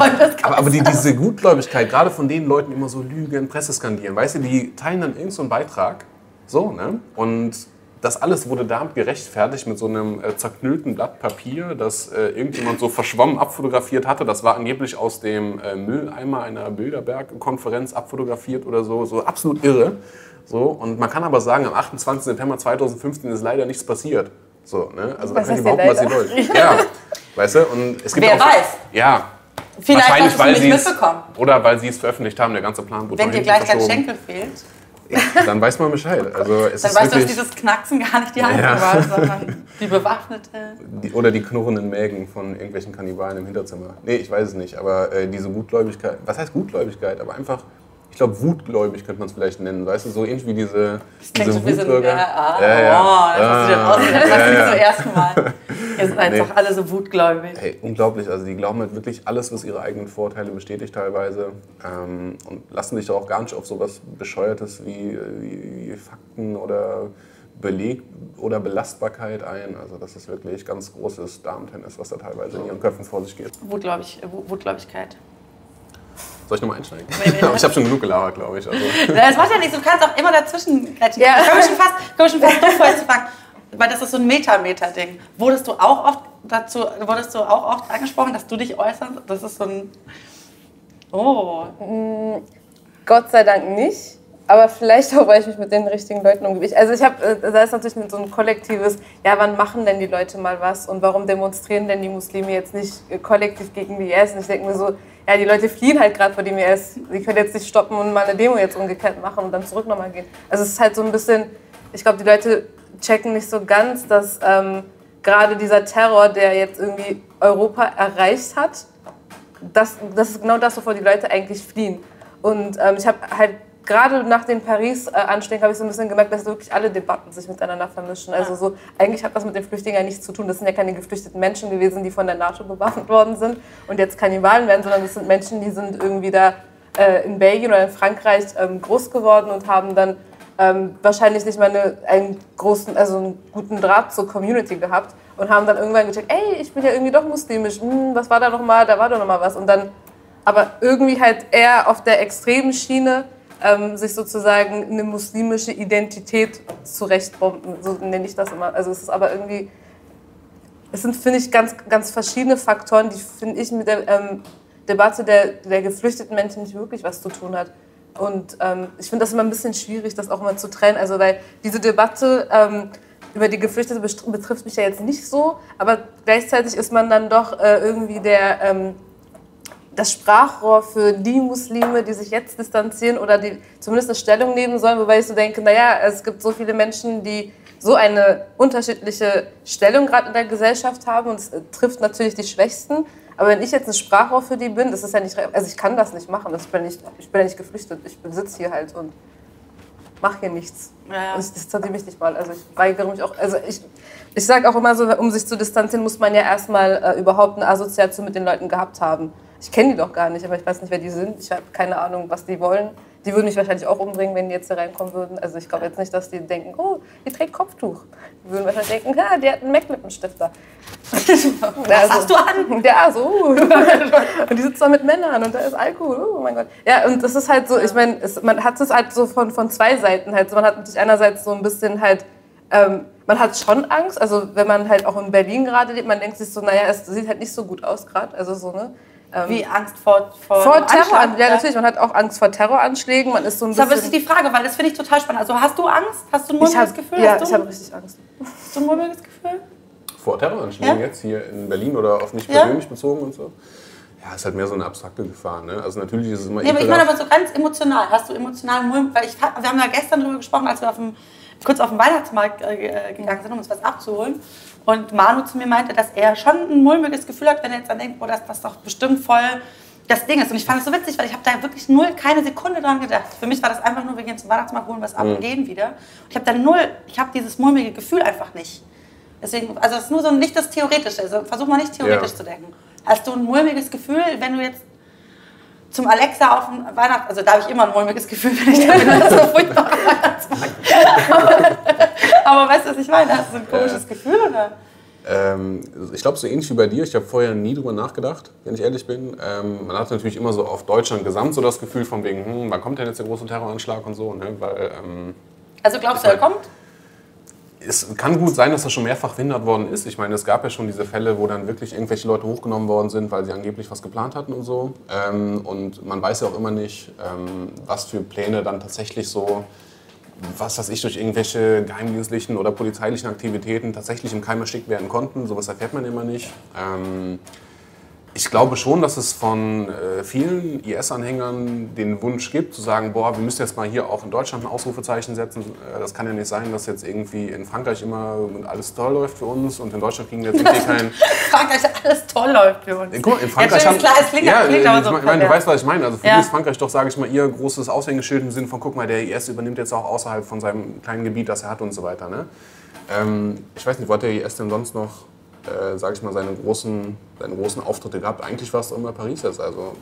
aber, aber die, diese Gutgläubigkeit, gerade von den Leuten, die immer so Lügen, Presse skandieren, weißt du, die teilen dann irgendeinen so einen Beitrag, so, ne? Und das alles wurde damit gerechtfertigt mit so einem äh, zerknüllten Blatt Papier, das äh, irgendjemand so verschwommen abfotografiert hatte. Das war angeblich aus dem äh, Mülleimer einer Bilderberg-Konferenz abfotografiert oder so. So absolut irre. So, und man kann aber sagen, am 28. September 2015 ist leider nichts passiert. So, ne? Also da Was kann behaupten, was wollen. Ja, weißt du? Und es gibt Wer auch, weiß. Ja, Vielleicht Wahrscheinlich, hast du weil sie nicht es mitbekommen. oder weil sie es veröffentlicht haben, der ganze Plan wurde Wenn dir gleich dein. Schenkel fehlt, Dann weiß man Bescheid. Also es dann ist weißt du, dass dieses Knacksen gar nicht die Haltung Ja. war, sondern die bewaffnete. die, oder die knurrenden Mägen von irgendwelchen Kannibalen im Hinterzimmer. Nee, ich weiß es nicht, aber äh, diese Gutgläubigkeit, was heißt Gutgläubigkeit? Aber einfach, ich glaube, wutgläubig könnte man es vielleicht nennen. Weißt du, so ähnlich wie diese, Klingt diese ein, Wutbürger. ja, ah, Ja, ja. oh, das hast du dir Ah, rausgedacht. Das ja, ja. zum ersten Mal. Ihr seid einfach alle so wutgläubig. Hey, unglaublich. Also die glauben halt wirklich alles, was ihre eigenen Vorteile bestätigt teilweise. Ähm, und lassen sich da auch gar nicht auf sowas Bescheuertes wie, wie, wie Fakten oder Beleg oder Belastbarkeit ein. Also das ist wirklich ganz großes Damen-Tennis, was da teilweise in ihren Köpfen vor sich geht. Wutgläubig, Wut- Wutgläubigkeit. Soll ich nochmal einsteigen? Nee, nee. Aber ich habe schon genug gelabert, glaube ich. Also, Das macht ja nichts, du kannst auch immer dazwischen grätschen. Ja. Wir schon fast, wir schon fast du vorher zu fragen, weil das ist so ein Meta-Meta-Ding. Wurdest du auch oft dazu, wurdest du auch oft angesprochen, dass du dich äußerst? Das ist so ein, Oh. Gott sei Dank nicht. Aber vielleicht auch, weil ich mich mit den richtigen Leuten umgebe. Also ich habe, äh, da ist natürlich so ein kollektives, ja, wann machen denn die Leute mal was und warum demonstrieren denn die Muslime jetzt nicht äh, kollektiv gegen die IS? Und ich denke mir so, ja, die Leute fliehen halt gerade vor dem IS. Die können jetzt nicht stoppen und mal eine Demo jetzt umgekehrt machen und dann zurück nochmal gehen. Also es ist halt so ein bisschen, ich glaube, die Leute checken nicht so ganz, dass ähm, gerade dieser Terror, der jetzt irgendwie Europa erreicht hat, das, das ist genau das, wovor die Leute eigentlich fliehen. Und ähm, ich habe halt gerade nach den Paris-Anschlägen habe ich so ein bisschen gemerkt, dass wirklich alle Debatten sich miteinander vermischen. Also so, eigentlich hat das mit den Flüchtlingen ja nichts zu tun. Das sind ja keine geflüchteten Menschen gewesen, die von der NATO bewaffnet worden sind und jetzt Kannibalen werden, sondern das sind Menschen, die sind irgendwie da äh, in Belgien oder in Frankreich ähm, groß geworden und haben dann ähm, wahrscheinlich nicht mal eine, einen großen, also einen guten Draht zur Community gehabt und haben dann irgendwann gecheckt, ey, ich bin ja irgendwie doch muslimisch, hm, was war da noch mal, da war doch noch mal was und dann aber irgendwie halt eher auf der extremen Schiene ähm, sich sozusagen eine muslimische Identität zurechtbomben, so nenne ich das immer. Also es ist aber irgendwie, es sind, finde ich, ganz, ganz verschiedene Faktoren, die, finde ich, mit der ähm, Debatte der, der geflüchteten Menschen nicht wirklich was zu tun hat. Und ähm, ich finde das immer ein bisschen schwierig, das auch immer zu trennen. Also weil diese Debatte ähm, über die Geflüchteten betrifft mich ja jetzt nicht so, aber gleichzeitig ist man dann doch äh, irgendwie der ähm, das Sprachrohr für die Muslime, die sich jetzt distanzieren oder die zumindest eine Stellung nehmen sollen, wobei ich so denke, naja, es gibt so viele Menschen, die so eine unterschiedliche Stellung gerade in der Gesellschaft haben und es trifft natürlich die Schwächsten. Aber wenn ich jetzt ein Sprachrohr für die bin, das ist ja nicht, also ich kann das nicht machen, das bin nicht, ich bin ja nicht geflüchtet, ich sitze hier halt und mache hier nichts. Ja. Und ich distanziere mich nicht mal, also ich weigere mich auch, also ich, ich sage auch immer so, um sich zu distanzieren, muss man ja erstmal äh, überhaupt eine Assoziation mit den Leuten gehabt haben. Ich kenne die doch gar nicht, aber ich weiß nicht, wer die sind. Ich habe keine Ahnung, was die wollen. Die würden mich wahrscheinlich auch umbringen, wenn die jetzt hier reinkommen würden. Also ich glaube jetzt nicht, dass die denken, oh, die trägt Kopftuch. Die würden wahrscheinlich denken, ha, die hat einen Mac-Lippenstifter. Was also, hast du an? Ja, so. und die sitzt da mit Männern und da ist Alkohol. Oh mein Gott. Ja, und das ist halt so, ich meine, man hat es halt so von, von zwei Seiten halt. Man hat natürlich einerseits so ein bisschen halt, ähm, man hat schon Angst. Also wenn man halt auch in Berlin gerade lebt, man denkt sich so, naja, es sieht halt nicht so gut aus gerade. Also so, ne? Ähm, Wie Angst vor, vor, vor Terror? Ja, natürlich. Man hat auch Angst vor Terroranschlägen. Man ist so ein bisschen. Aber das ist die Frage, weil das finde ich total spannend. Also hast du Angst? Hast du ein mulmiges Gefühl? Ja, ich habe richtig Angst. Hast du ein mulmiges Gefühl? Vor Terroranschlägen ja? jetzt hier in Berlin oder auf mich persönlich ja? bezogen und so? Ja, ist halt mehr so eine abstrakte Gefahr. Ne? Also natürlich ist es immer. Nee, aber ich meine aber so ganz emotional. Hast du emotional Mulm? Weil ich, wir haben ja gestern darüber gesprochen, als wir auf dem, kurz auf den Weihnachtsmarkt äh, gegangen sind, um uns was abzuholen. Und Manu zu mir meinte, dass er schon ein mulmiges Gefühl hat, wenn er jetzt dann denkt, boah, das, das ist doch bestimmt voll das Ding ist. Und ich fand es so witzig, weil ich habe da wirklich null, keine Sekunde dran gedacht. Für mich war das einfach nur, wir gehen zum Weihnachtsmarkt, holen was ab mhm. und gehen wieder. Und ich habe da null, ich habe dieses mulmige Gefühl einfach nicht. Deswegen, also es ist nur so nicht das Theoretische. Also versuch mal nicht theoretisch ja. zu denken. Hast du ein mulmiges Gefühl, wenn du jetzt zum Alexa auf dem Weihnachten, also da habe ich immer ein mulmiges Gefühl, wenn ich da bin, das ist so furchtbar aber, aber weißt du, was ich meine? Hast du ein komisches Gefühl oder? Ähm, ich glaube, so ähnlich wie bei dir. Ich habe vorher nie drüber nachgedacht, wenn ich ehrlich bin. Ähm, man hat natürlich immer so auf Deutschland gesamt so das Gefühl von wegen, hm, wann kommt denn jetzt der große Terroranschlag und so. Ne? Weil, ähm, also glaubst du, er kommt? Es kann gut sein, dass das schon mehrfach verhindert worden ist. Ich meine, es gab ja schon diese Fälle, wo dann wirklich irgendwelche Leute hochgenommen worden sind, weil sie angeblich was geplant hatten und so. Ähm, und man weiß ja auch immer nicht, ähm, was für Pläne dann tatsächlich so was weiß ich, durch irgendwelche geheimdienstlichen oder polizeilichen Aktivitäten tatsächlich im Keim erstickt werden konnten. Sowas erfährt man immer nicht. Ähm, ich glaube schon, dass es von äh, vielen IS-Anhängern den Wunsch gibt, zu sagen, boah, wir müssen jetzt mal hier auch in Deutschland ein Ausrufezeichen setzen. Äh, das kann ja nicht sein, dass jetzt irgendwie in Frankreich immer alles toll läuft für uns und in Deutschland kriegen wir jetzt irgendwie keinen... Frankreich alles toll läuft für uns. Guck, in Frankreich ja, haben, klar, es klingt, ja, klingt aber so. Ich meine, du weißt, was ich meine. Also für ja. mich ist Frankreich doch, sage ich mal, ihr großes Aushängeschild im Sinne von, guck mal, der IS übernimmt jetzt auch außerhalb von seinem kleinen Gebiet, das er hat und so weiter. Ne? Ähm, ich weiß nicht, wo hat der IS denn sonst noch äh, ich mal, seine großen, seine großen Auftritte gehabt. Eigentlich war es immer Paris jetzt. Also,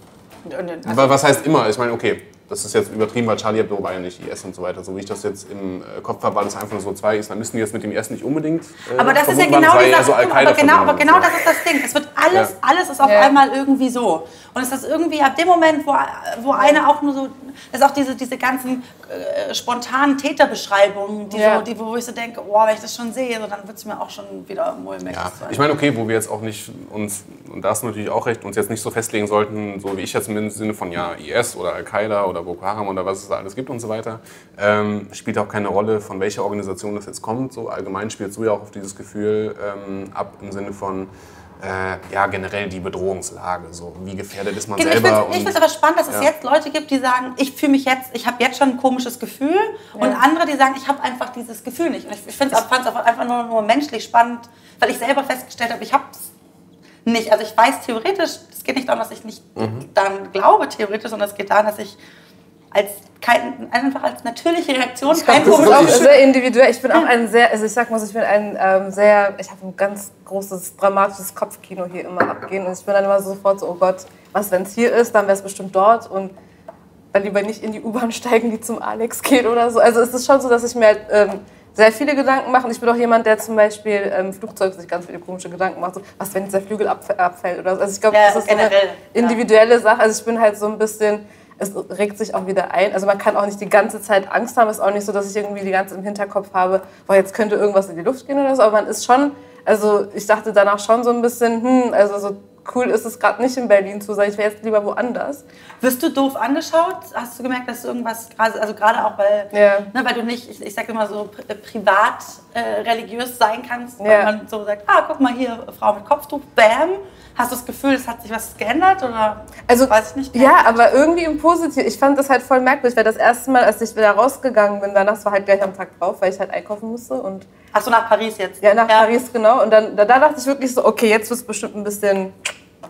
was heißt immer? Ich meine, okay, das ist jetzt übertrieben, weil Charlie Hebdo war ja nicht IS und so weiter. So wie ich das jetzt im äh, Kopf habe, war das einfach nur so zwei Islamisten, die jetzt mit dem IS nicht unbedingt äh, Aber das ist ja genau waren, dieser, eher so Al-Qaida aber genau, aber genau das ist das Ding. Es wird alles, Ja. alles ist auf Ja. einmal irgendwie so. Und es ist irgendwie ab dem Moment, wo, wo einer auch nur so, das ist auch diese, diese ganzen äh, spontanen Täterbeschreibungen, die Ja. so, die, wo ich so denke, oh, wenn ich das schon sehe, so, dann wird es mir auch schon wieder mulmig. Ja, ich meine, okay, wo wir jetzt auch nicht uns, und da hast du natürlich auch recht, uns jetzt nicht so festlegen sollten, so wie ich jetzt im Sinne von ja, IS oder Al-Qaida oder Boko Haram oder was es da alles gibt und so weiter, ähm, spielt auch keine Rolle, von welcher Organisation das jetzt kommt. So allgemein spielst du ja auch auf dieses Gefühl ähm, ab im Sinne von äh, ja, generell die Bedrohungslage. So, wie gefährdet ist man Genau, ich selber? finde es aber spannend, dass es Ja. jetzt Leute gibt, die sagen, ich fühle mich jetzt, ich habe jetzt schon ein komisches Gefühl. Und andere, die sagen, ich habe einfach dieses Gefühl nicht. Und ich, ich fand es einfach nur, nur menschlich spannend, weil ich selber festgestellt habe, ich habe es nicht. Also ich weiß theoretisch, es geht nicht darum, dass ich nicht Mhm. daran glaube, theoretisch, sondern es geht darum, dass ich als kein, einfach als natürliche Reaktion Ich glaube, kein das ist komisches auch sehr individuell. Ich bin auch ein sehr, also ich sag mal ich bin ein ähm, sehr, ich habe ein ganz großes dramatisches Kopfkino hier immer abgehen und ich bin dann immer sofort so, oh Gott, was wenn es hier ist, dann wäre es bestimmt dort und dann lieber nicht in die U-Bahn steigen, die zum Alex geht oder so. Also es ist schon so, dass ich mir halt, ähm, sehr viele Gedanken mache. Und Ich bin auch jemand, der zum Beispiel im Flugzeug sich ganz viele komische Gedanken macht. So, was, wenn jetzt der Flügel abf- abfällt oder so. Also ich glaube, Ja, das ist so eine generell, ja. individuelle Sache. Also ich bin halt so ein bisschen, es regt sich auch wieder ein. Also man kann auch nicht die ganze Zeit Angst haben. Es ist auch nicht so, dass ich irgendwie die ganze Zeit im Hinterkopf habe, boah, jetzt könnte irgendwas in die Luft gehen oder so. Aber man ist schon, also ich dachte danach schon so ein bisschen, hm, also so cool ist es gerade nicht in Berlin zu sein. Ich wäre jetzt lieber woanders. Wirst du doof angeschaut? Hast du gemerkt, dass du irgendwas, gerade- also gerade auch, weil, Ja. ne, weil du nicht, ich, ich sage immer so, pri- privat äh, religiös sein kannst, weil Ja. man so sagt, ah, guck mal hier, Frau mit Kopftuch, bam. Hast du das Gefühl, es hat sich was geändert oder Also, weiß ich nicht? Ja, aber irgendwie im Positiv. Ich fand das halt voll merkwürdig, weil das erste Mal, als ich wieder rausgegangen bin, danach war halt gleich am Tag drauf, weil ich halt einkaufen musste und Ach so, nach Paris jetzt? ja, nach Paris genau. Und dann da, da dachte ich wirklich so, okay, jetzt wird es bestimmt ein bisschen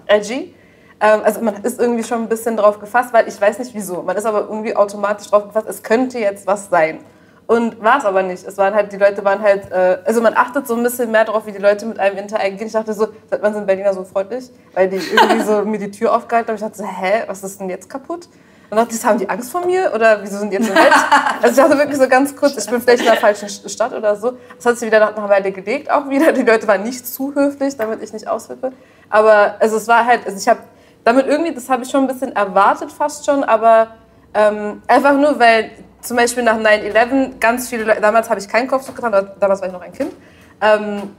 edgy. Ähm, also man ist irgendwie schon ein bisschen drauf gefasst, weil ich weiß nicht wieso. Man ist aber irgendwie automatisch drauf gefasst, es könnte jetzt was sein. Und war es aber nicht. Es waren halt, die Leute waren halt, äh, also man achtet so ein bisschen mehr darauf, wie die Leute mit einem interagieren. Ich dachte so, seit wann sind Berliner so freundlich? Weil die irgendwie so mir die Tür aufgehalten haben. Ich dachte so, hä, was ist denn jetzt kaputt? Und dachte ich, haben die Angst vor mir? Oder wieso sind die jetzt so nett? Also ich dachte wirklich so ganz kurz, ich bin vielleicht in der falschen Stadt oder so. Das hat sich wieder nach einer Weile gelegt auch wieder. Die Leute waren nicht zu höflich, damit ich nicht ausflippe. Aber also es war halt, also ich habe damit irgendwie, das habe ich schon ein bisschen erwartet fast schon, aber ähm, einfach nur, weil zum Beispiel nach 9-11 ganz viele Leute, damals habe ich keinen Kopftuch aber damals war ich noch ein Kind. Ähm,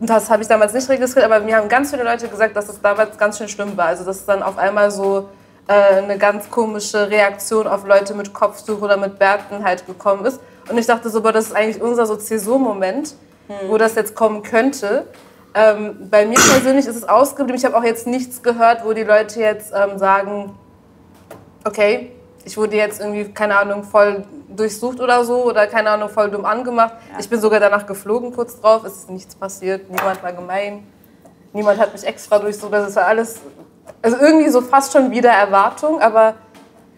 das habe ich damals nicht registriert, aber mir haben ganz viele Leute gesagt, dass es damals ganz schön schlimm war. Also dass es dann auf einmal so äh, eine ganz komische Reaktion auf Leute mit Kopftuch oder mit Bärten halt gekommen ist. Und ich dachte so, boah, das ist eigentlich unser so Zäsur-Moment, wo das jetzt kommen könnte. Ähm, bei mir persönlich ist es ausgeblieben. Ich habe auch jetzt nichts gehört, wo die Leute jetzt ähm, sagen, okay, ich wurde jetzt irgendwie, keine Ahnung, voll durchsucht oder so oder keine Ahnung, voll dumm angemacht. Ich bin sogar danach geflogen kurz drauf, es ist nichts passiert, niemand war gemein, niemand hat mich extra durchsucht, das war alles, also irgendwie so fast schon wieder Erwartung, aber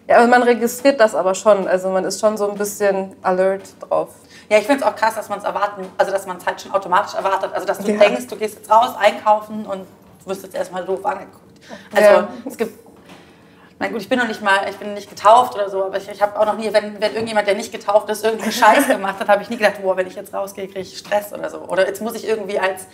ja, man registriert das aber schon, also man ist schon so ein bisschen alert drauf. Ja, ich finde es auch krass, dass man es erwarten, also dass man es halt schon automatisch erwartet. Also dass du Ja. denkst, du gehst jetzt raus, einkaufen und du wirst jetzt erstmal doof angeguckt. Also Ja. es gibt. Na gut, ich bin noch nicht mal, ich bin nicht getauft oder so, aber ich, ich habe auch noch nie, wenn, wenn irgendjemand, der nicht getauft ist, irgendeinen Scheiß gemacht hat, habe ich nie gedacht, boah, wenn ich jetzt rausgehe, kriege ich Stress oder so. Oder jetzt muss ich irgendwie als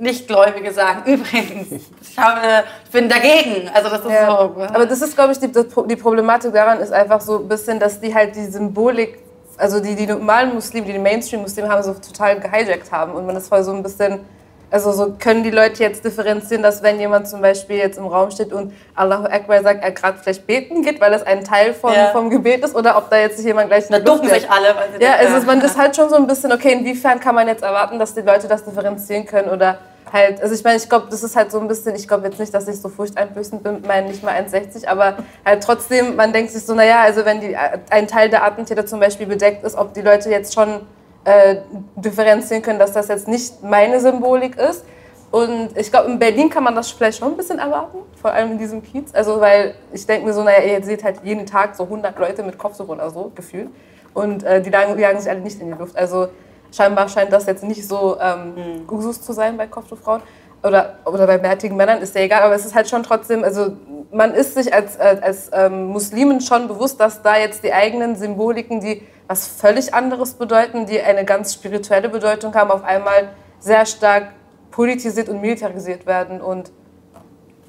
Nichtgläubige sagen, übrigens, ich, habe, ich bin dagegen. Also das ist Ja. so. Aber das ist, glaube ich, die, das die Problematik daran ist einfach so ein bisschen, dass die halt die Symbolik, also die, die normalen Muslime, die, die Mainstream-Muslime haben, so total gehijackt haben. Und man ist voll so ein bisschen, also so können die Leute jetzt differenzieren, dass wenn jemand zum Beispiel jetzt im Raum steht und Allahu Akbar sagt, er gerade vielleicht beten geht, weil das ein Teil von, Ja. vom Gebet ist, oder ob da jetzt sich jemand gleich Da wirft. sich alle. Weil sie Ja, also man ist halt schon so ein bisschen, okay, inwiefern kann man jetzt erwarten, dass die Leute das differenzieren können oder halt, also ich meine, ich glaube, das ist halt so ein bisschen, ich glaube jetzt nicht, dass ich so furchteinflößend bin mit meinen nicht mal 1,60, aber halt trotzdem, man denkt sich so, naja, also wenn die, ein Teil der Attentäter zum Beispiel bedeckt ist, ob die Leute jetzt schon äh, differenzieren können, dass das jetzt nicht meine Symbolik ist. Und ich glaube, in Berlin kann man das vielleicht schon ein bisschen erwarten, vor allem in diesem Kiez. Also, weil ich denke mir so, naja, ihr seht halt jeden Tag so 100 Leute mit Kopftuch oder so, gefühlt. Und äh, die jagen, jagen sich alle nicht in die Luft. Also, scheinbar scheint das jetzt nicht so ähm, Usus zu sein bei Kopftuchfrauen. Oder, oder bei bärtigen Männern, ist ja egal. Aber es ist halt schon trotzdem, also man ist sich als, äh, als ähm, Muslimen schon bewusst, dass da jetzt die eigenen Symboliken, die was völlig anderes bedeuten, die eine ganz spirituelle Bedeutung haben, auf einmal sehr stark politisiert und militarisiert werden. Und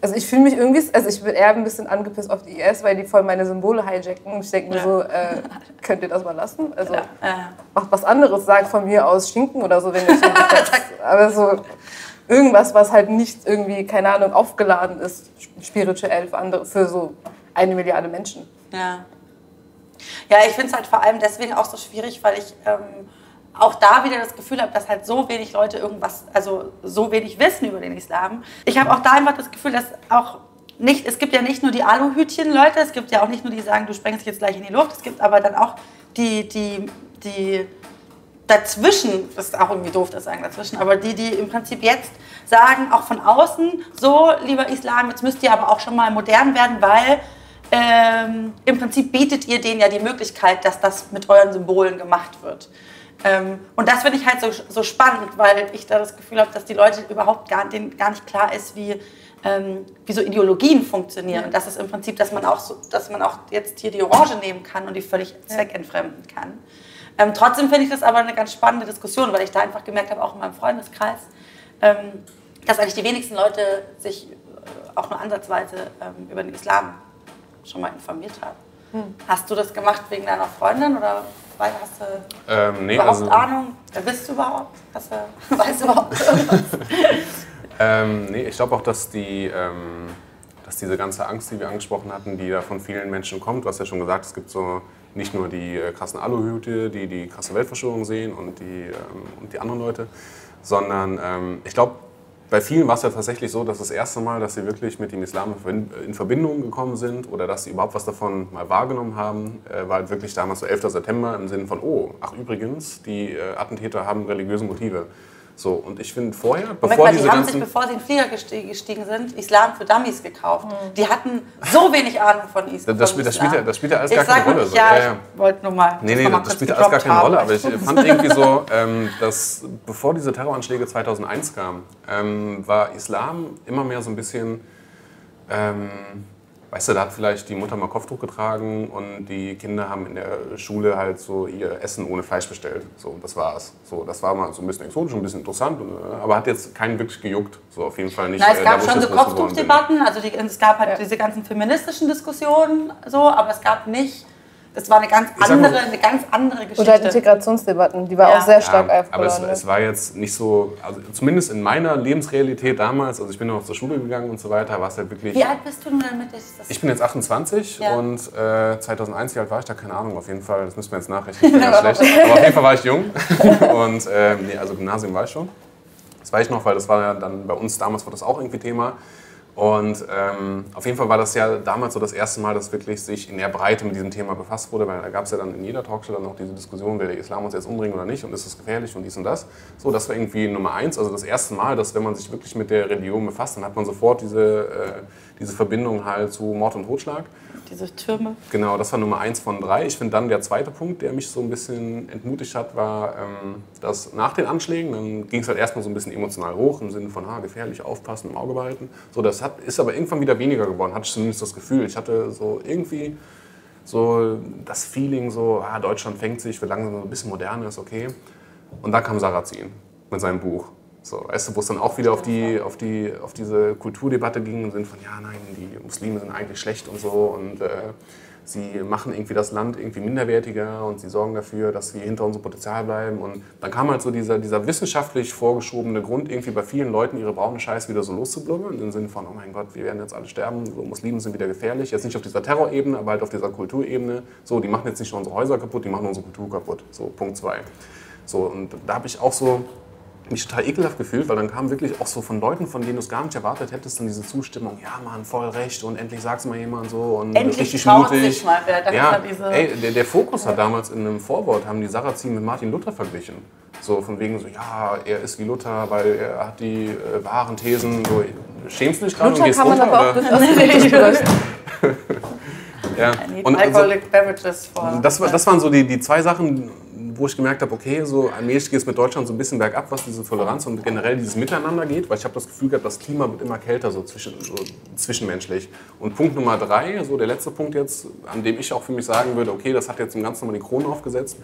also ich fühle mich irgendwie, also ich bin eher ein bisschen angepisst auf die IS, weil die voll meine Symbole hijacken. Und ich denke mir ja. so, äh, könnt ihr das mal lassen? Also ja. macht was anderes, sagt von mir aus Schinken oder so, wenn ihr Aber so irgendwas, was halt nicht irgendwie, keine Ahnung, aufgeladen ist, spirituell für, andere, für so eine Milliarde Menschen. Ja. Ja, ich finde es halt vor allem deswegen auch so schwierig, weil ich ähm, auch da wieder das Gefühl habe, dass halt so wenig Leute irgendwas, also so wenig wissen über den Islam. Ich habe auch da einfach das Gefühl, dass auch nicht, es gibt ja nicht nur die Aluhütchen-Leute, es gibt ja auch nicht nur die, die sagen, du sprengst dich jetzt gleich in die Luft, es gibt aber dann auch die, die, die dazwischen, das ist auch irgendwie doof, das sagen dazwischen, aber die, die im Prinzip jetzt sagen, auch von außen, so, lieber Islam, jetzt müsst ihr aber auch schon mal modern werden, weil ähm, im Prinzip bietet ihr denen ja die Möglichkeit, dass das mit euren Symbolen gemacht wird. Ähm, und das finde ich halt so, so spannend, weil ich da das Gefühl habe, dass die Leute überhaupt gar, denen gar nicht klar ist, wie, ähm, wie so Ideologien funktionieren. Und das ist im Prinzip, dass man, auch so, dass man auch jetzt hier die Orange nehmen kann und die völlig zweckentfremden kann. Ähm, trotzdem finde ich das aber eine ganz spannende Diskussion, weil ich da einfach gemerkt habe, auch in meinem Freundeskreis, ähm, dass eigentlich die wenigsten Leute sich äh, auch nur ansatzweise ähm, über den Islam schon mal informiert haben. Hm. Hast du das gemacht wegen deiner Freundin oder hast du ähm, nee, überhaupt also, Ahnung? Wer bist du überhaupt? Hast du, weißt du überhaupt irgendwas? ähm, nee, ich glaube auch, dass die ähm, dass diese ganze Angst, die wir angesprochen hatten, die da von vielen Menschen kommt, hast ja schon gesagt, es gibt so nicht nur die äh, krassen Aluhüte, die die krasse Weltverschwörung sehen und die, ähm, und die anderen Leute, sondern ähm, ich glaube, bei vielen war es ja tatsächlich so, dass das erste Mal, dass sie wirklich mit dem Islam in Verbindung gekommen sind oder dass sie überhaupt was davon mal wahrgenommen haben, äh, war halt wirklich damals so 11. September im Sinne von, oh, ach übrigens, die äh, Attentäter haben religiöse Motive. So, und ich finde vorher, bevor Moment mal, diese die haben sich, bevor sie in den Flieger gestiegen sind, Islam für Dummies gekauft. Mhm. Die hatten so wenig Ahnung von Islam. Das, spielt, das, spielt, ja, das spielt ja alles ich gar keine Rolle. So. Ja, ja, ich wollte nur mal. Nee, nee, das spielt alles gar keine haben. Rolle. Aber ich fand irgendwie so, ähm, dass bevor diese Terroranschläge 2001 kamen, ähm, war Islam immer mehr so ein bisschen... Ähm, weißt du, da hat vielleicht die Mutter mal Kopftuch getragen und die Kinder haben in der Schule halt so ihr Essen ohne Fleisch bestellt. So, das war's. So, das war mal so ein bisschen exotisch, ein bisschen interessant, äh, aber hat jetzt keinen wirklich gejuckt. So, auf jeden Fall nicht. Na, es äh, gab schon so Kopftuchdebatten, also die, es gab halt ja. diese ganzen feministischen Diskussionen, so, aber es gab nicht das war eine ganz andere, eine ganz andere Geschichte. Oder Integrationsdebatten, die war ja. auch sehr stark ja, Aber es, es, war jetzt nicht so, also zumindest in meiner Lebensrealität damals, also ich bin noch zur Schule gegangen und so weiter, war es halt wirklich... Wie alt bist du denn damit? Ich bin jetzt 28 ja. und äh, 2001, wie alt war ich da? Keine Ahnung, auf jeden Fall, das müssen wir jetzt nachrechnen, ich bin schlecht. Aber auf jeden Fall war ich jung und äh, nee, also Gymnasium war ich schon. Das weiß ich noch, weil das war ja dann bei uns damals war das auch irgendwie Thema. Und ähm, auf jeden Fall war das ja damals so das erste Mal, dass wirklich sich in der Breite mit diesem Thema befasst wurde, weil da gab es ja dann in jeder Talkshow dann auch diese Diskussion, will der Islam uns jetzt umbringen oder nicht und ist es gefährlich und dies und das. So, das war irgendwie Nummer eins, also das erste Mal, dass wenn man sich wirklich mit der Religion befasst, dann hat man sofort diese, äh, diese Verbindung halt zu Mord und Totschlag diese Türme. Genau, das war Nummer eins von drei. Ich finde dann der zweite Punkt, der mich so ein bisschen entmutigt hat, war, ähm, dass nach den Anschlägen, dann ging es halt erstmal so ein bisschen emotional hoch, im Sinne von, ah, gefährlich, aufpassen, im Auge behalten. So, das hat, ist aber irgendwann wieder weniger geworden, hatte ich zumindest das Gefühl. Ich hatte so irgendwie so das Feeling, so, ah, Deutschland fängt sich, wir langsam so ein bisschen moderner ist, okay. Und dann kam Sarrazin mit seinem Buch. So, weißt du, wo es dann auch wieder auf, die, auf, die, auf diese Kulturdebatte ging im Sinne von, ja, nein, die Muslime sind eigentlich schlecht und so und äh, sie machen irgendwie das Land irgendwie minderwertiger und sie sorgen dafür, dass wir hinter unserem Potenzial bleiben. Und dann kam halt so dieser, dieser wissenschaftlich vorgeschobene Grund, irgendwie bei vielen Leuten ihre braune Scheiße wieder so loszublubbern, im Sinne von, oh mein Gott, wir werden jetzt alle sterben, so Muslime sind wieder gefährlich. Jetzt nicht auf dieser Terrorebene, aber halt auf dieser Kulturebene. So, die machen jetzt nicht nur unsere Häuser kaputt, die machen unsere Kultur kaputt. So, Punkt zwei. So, und da habe ich auch so mich total ekelhaft gefühlt, weil dann kam wirklich auch so von Leuten, von denen du es gar nicht erwartet hättest, dann diese Zustimmung, ja Mann, voll recht und endlich sag's mal jemand so und endlich richtig mutig. Sich mal wer, ja, ey, der, der Fokus ja. hat damals in einem Vorwort, haben die Sarrazin mit Martin Luther verglichen. So von wegen so, ja, er ist wie Luther, weil er hat die äh, wahren Thesen, so, schämst du dich gerade und gehst runter? Aber oder? ja. und, Alcoholic Beverages das, das waren so die, die zwei Sachen, wo ich gemerkt habe, okay, so allmählich geht es mit Deutschland so ein bisschen bergab, was diese Toleranz und generell dieses Miteinander geht, weil ich habe das Gefühl gehabt, das Klima wird immer kälter, so, zwischen, so zwischenmenschlich. Und Punkt Nummer drei, so der letzte Punkt jetzt, an dem ich auch für mich sagen würde, okay, das hat jetzt im Ganzen nochmal die Krone aufgesetzt,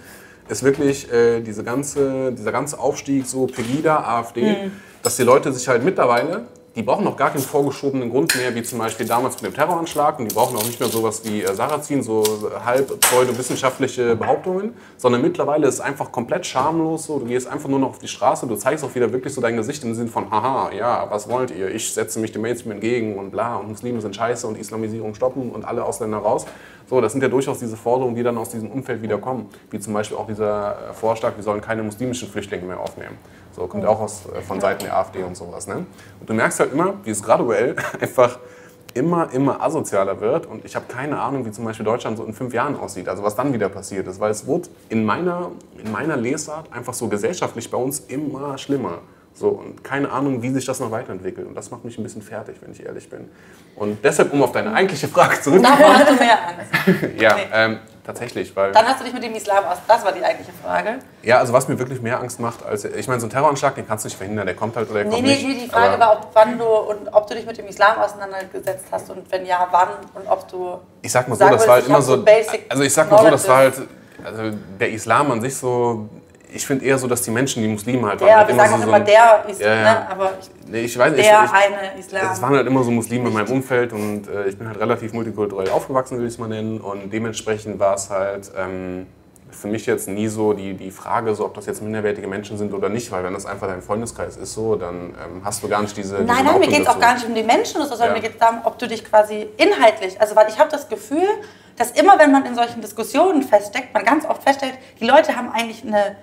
ist wirklich äh, diese ganze, dieser ganze Aufstieg, so Pegida, AfD, mhm. dass die Leute sich halt mittlerweile die brauchen noch gar keinen vorgeschobenen Grund mehr, wie zum Beispiel damals mit dem Terroranschlag. Und die brauchen auch nicht mehr sowas wie äh, Sarrazin, so halb pseudowissenschaftliche Behauptungen, sondern mittlerweile ist es einfach komplett schamlos. So. Du gehst einfach nur noch auf die Straße, du zeigst auch wieder wirklich so dein Gesicht im Sinne von, haha, ja, was wollt ihr? Ich setze mich dem Mainstream entgegen und bla, und Muslime sind scheiße und Islamisierung stoppen und alle Ausländer raus. So, das sind ja durchaus diese Forderungen, die dann aus diesem Umfeld wieder kommen. Wie zum Beispiel auch dieser äh, Vorschlag, wir sollen keine muslimischen Flüchtlinge mehr aufnehmen. So, kommt auch aus, äh, von Seiten der AfD und sowas. Ne? Und du merkst halt immer, wie es graduell einfach immer, immer asozialer wird. Und ich habe keine Ahnung, wie zum Beispiel Deutschland so in fünf Jahren aussieht. Also was dann wieder passiert ist. Weil es wurde in meiner, in meiner Lesart einfach so gesellschaftlich bei uns immer schlimmer. So, und keine Ahnung, wie sich das noch weiterentwickelt. Und das macht mich ein bisschen fertig, wenn ich ehrlich bin. Und deshalb, um auf deine eigentliche Frage zurückzukommen. Davor hast du mehr Angst. ja, ähm, tatsächlich. Weil Dann hast du dich mit dem Islam aus. Das war die eigentliche Frage. Ja, also was mir wirklich mehr Angst macht, als. Ich meine, so ein Terroranschlag, den kannst du nicht verhindern. Der kommt halt oder der nee, kommt nee, nicht. Nee, die Frage war, ob, wann du und ob du dich mit dem Islam auseinandergesetzt hast und wenn ja, wann und ob du. Ich sag mal so, das war halt immer so. Also ich sag mal so, das war halt. Also der Islam an sich so ich finde eher so, dass die Menschen, die Muslime halt der, waren. Halt wir immer sagen so, immer der Islam, ja, ja. Ne? aber nee, ich weiß, der ich, ich, eine Islam. Es waren halt immer so Muslime in meinem Umfeld und äh, ich bin halt relativ multikulturell aufgewachsen, würde ich es mal nennen. Und dementsprechend war es halt ähm, für mich jetzt nie so die, die Frage, so, ob das jetzt minderwertige Menschen sind oder nicht, weil wenn das einfach dein Freundeskreis ist, so, dann ähm, hast du gar nicht diese. Nein, nein, mir geht es auch gar nicht um die Menschen, sondern ja. mir geht es darum, ob du dich quasi inhaltlich, also weil ich habe das Gefühl, dass immer, wenn man in solchen Diskussionen feststeckt, man ganz oft feststellt, die Leute haben eigentlich eine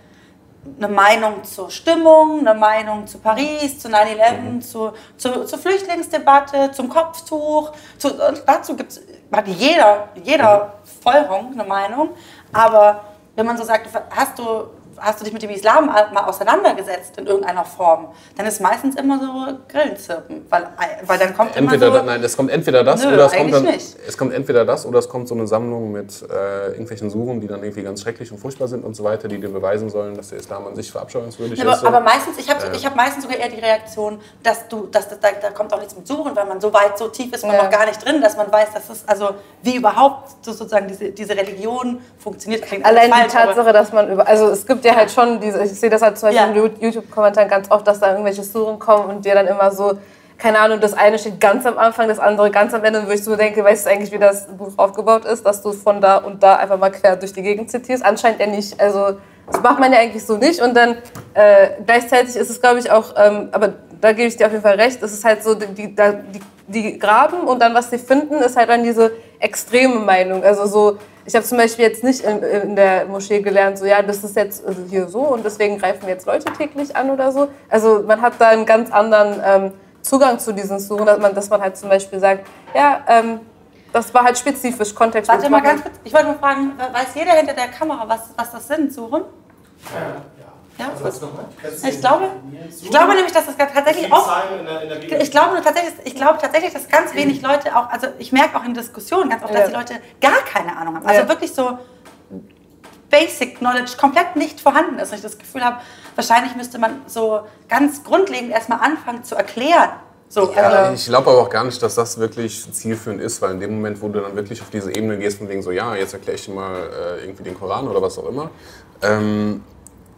eine Meinung zur Stimmung, eine Meinung zu Paris, zu 9-11, mhm. zu, zu, zur Flüchtlingsdebatte, zum Kopftuch. Zu, dazu gibt es, hat jeder, jeder mhm. Vollhong eine Meinung. Aber wenn man so sagt, hast du hast du dich mit dem Islam mal auseinandergesetzt in irgendeiner Form, dann ist meistens immer so Grillenzirpen, weil, weil dann kommt entweder, immer so... Nein, es kommt entweder das nö, oder es kommt dann, nicht. es kommt entweder das oder es kommt so eine Sammlung mit äh, irgendwelchen Suchen, die dann irgendwie ganz schrecklich und furchtbar sind und so weiter, die dir beweisen sollen, dass der Islam an sich verabscheuungswürdig ja, aber, ist. So. Aber meistens, ich habe äh. hab meistens sogar eher die Reaktion, dass du, dass das, da, da kommt auch nichts mit Suchen, weil man so weit, so tief ist man ja. noch gar nicht drin, dass man weiß, dass es, also wie überhaupt sozusagen diese, diese Religion funktioniert. Klingt Allein falsch, die Tatsache, dass man über, also es gibt ja halt schon diese ich sehe das halt zum Beispiel ja. in YouTube-Kommentaren ganz oft, dass da irgendwelche Suren kommen und dir dann immer so, keine Ahnung, das eine steht ganz am Anfang, das andere ganz am Ende, wo ich so denke, weißt du eigentlich, wie das Buch aufgebaut ist, dass du von da und da einfach mal quer durch die Gegend zitierst? Anscheinend ja nicht. Also das macht man ja eigentlich so nicht und dann äh, gleichzeitig ist es, glaube ich, auch, ähm, aber da gebe ich dir auf jeden Fall recht, es ist halt so, die, die, die, die graben und dann, was sie finden, ist halt dann diese extreme Meinung. Also so, ich habe zum Beispiel jetzt nicht in, in, der Moschee gelernt, so ja, das ist jetzt also hier so und deswegen greifen wir jetzt Leute täglich an oder so. Also man hat da einen ganz anderen ähm, Zugang zu diesen Suchen, dass man, dass man halt zum Beispiel sagt, ja, ähm, das war halt spezifisch, Kontext. Warte mal ganz kurz, ich wollte mal fragen, weiß jeder hinter der Kamera, was, was das sind, Suchen? Ja, ja. Also ich glaube, ich glaube nämlich, dass das tatsächlich auch. ich glaube tatsächlich, ich glaube tatsächlich, dass ganz wenig Leute auch, also ich merke auch in Diskussionen ganz oft, dass die Leute gar keine Ahnung haben. Also wirklich so Basic Knowledge komplett nicht vorhanden ist. Und ich das Gefühl habe, wahrscheinlich müsste man so ganz grundlegend erstmal anfangen zu erklären. So, ja, also ich glaube aber auch gar nicht, dass das wirklich zielführend ist, weil in dem Moment, wo du dann wirklich auf diese Ebene gehst, von wegen so, ja, jetzt erkläre ich dir mal äh, irgendwie den Koran oder was auch immer, ähm,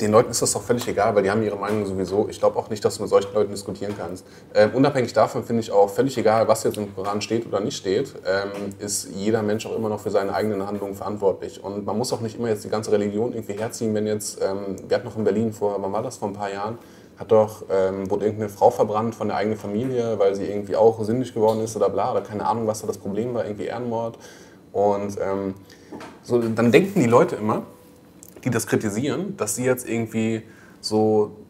den Leuten ist das doch völlig egal, weil die haben ihre Meinung sowieso. Ich glaube auch nicht, dass du mit solchen Leuten diskutieren kannst. Ähm, unabhängig davon finde ich auch völlig egal, was jetzt im Koran steht oder nicht steht, ähm, ist jeder Mensch auch immer noch für seine eigenen Handlungen verantwortlich. Und man muss auch nicht immer jetzt die ganze Religion irgendwie herziehen, wenn jetzt, ähm, wir hatten noch in Berlin vor, wann war das, vor ein paar Jahren, hat doch, ähm, wurde irgendeine Frau verbrannt von der eigenen Familie, weil sie irgendwie auch sündig geworden ist oder bla, oder keine Ahnung, was da das Problem war, irgendwie Ehrenmord. Und ähm, so, dann denken die Leute immer, die das kritisieren, dass sie jetzt irgendwie so